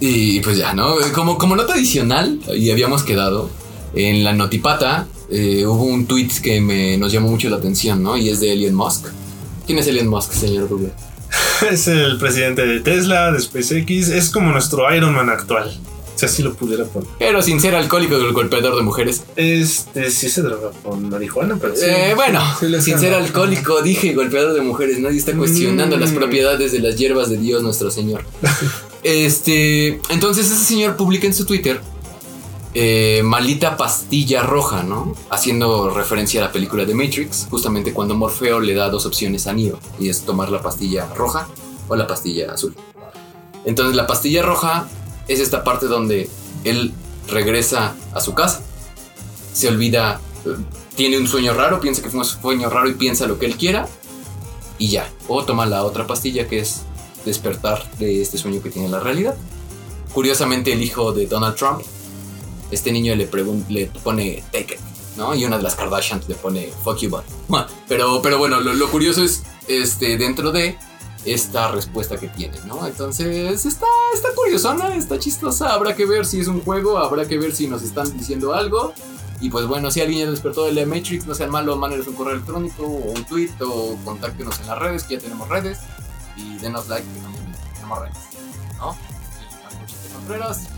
Y pues ya, ¿no? Como, como nota adicional, y habíamos quedado, en la notipata eh, hubo un tweet que me, nos llamó mucho la atención, ¿no? Y es de Elon Musk. ¿Quién es Elon Musk, señor Google? Es el presidente de Tesla, de SpaceX, es como nuestro Iron Man actual. Si así lo pudiera poner. Pero sin ser alcohólico del golpeador de mujeres. Este sí se droga con marihuana, pero sí. Eh, bueno, sí sin ser alcohólico, dije golpeador de mujeres. Nadie está cuestionando Mm. las propiedades de las hierbas de Dios nuestro Señor. este, entonces ese señor publica en su Twitter eh, malita pastilla roja, ¿no? Haciendo referencia a la película de Matrix, justamente cuando Morfeo le da dos opciones a Neo y es tomar la pastilla roja o la pastilla azul. Entonces la pastilla roja es esta parte donde él regresa a su casa, se olvida, eh, tiene un sueño raro, piensa que fue un sueño raro y piensa lo que él quiera y ya. O toma la otra pastilla que es despertar de este sueño que tiene en la realidad. Curiosamente el hijo de Donald Trump, este niño le, le pone take it, ¿no? Y una de las Kardashians le pone fuck you, but. Pero, pero bueno, lo, lo curioso es este, dentro de esta respuesta que tiene, ¿no? Entonces está, está curiosona, está chistosa. Habrá que ver si es un juego, habrá que ver si nos están diciendo algo. Y pues bueno, si alguien ya despertó de la Matrix, no sean malos, mándenos un correo electrónico o un tweet o contáctenos en las redes, que ya tenemos redes. Y denos like, que también tenemos redes, ¿no? Y muchas Contreras. pues,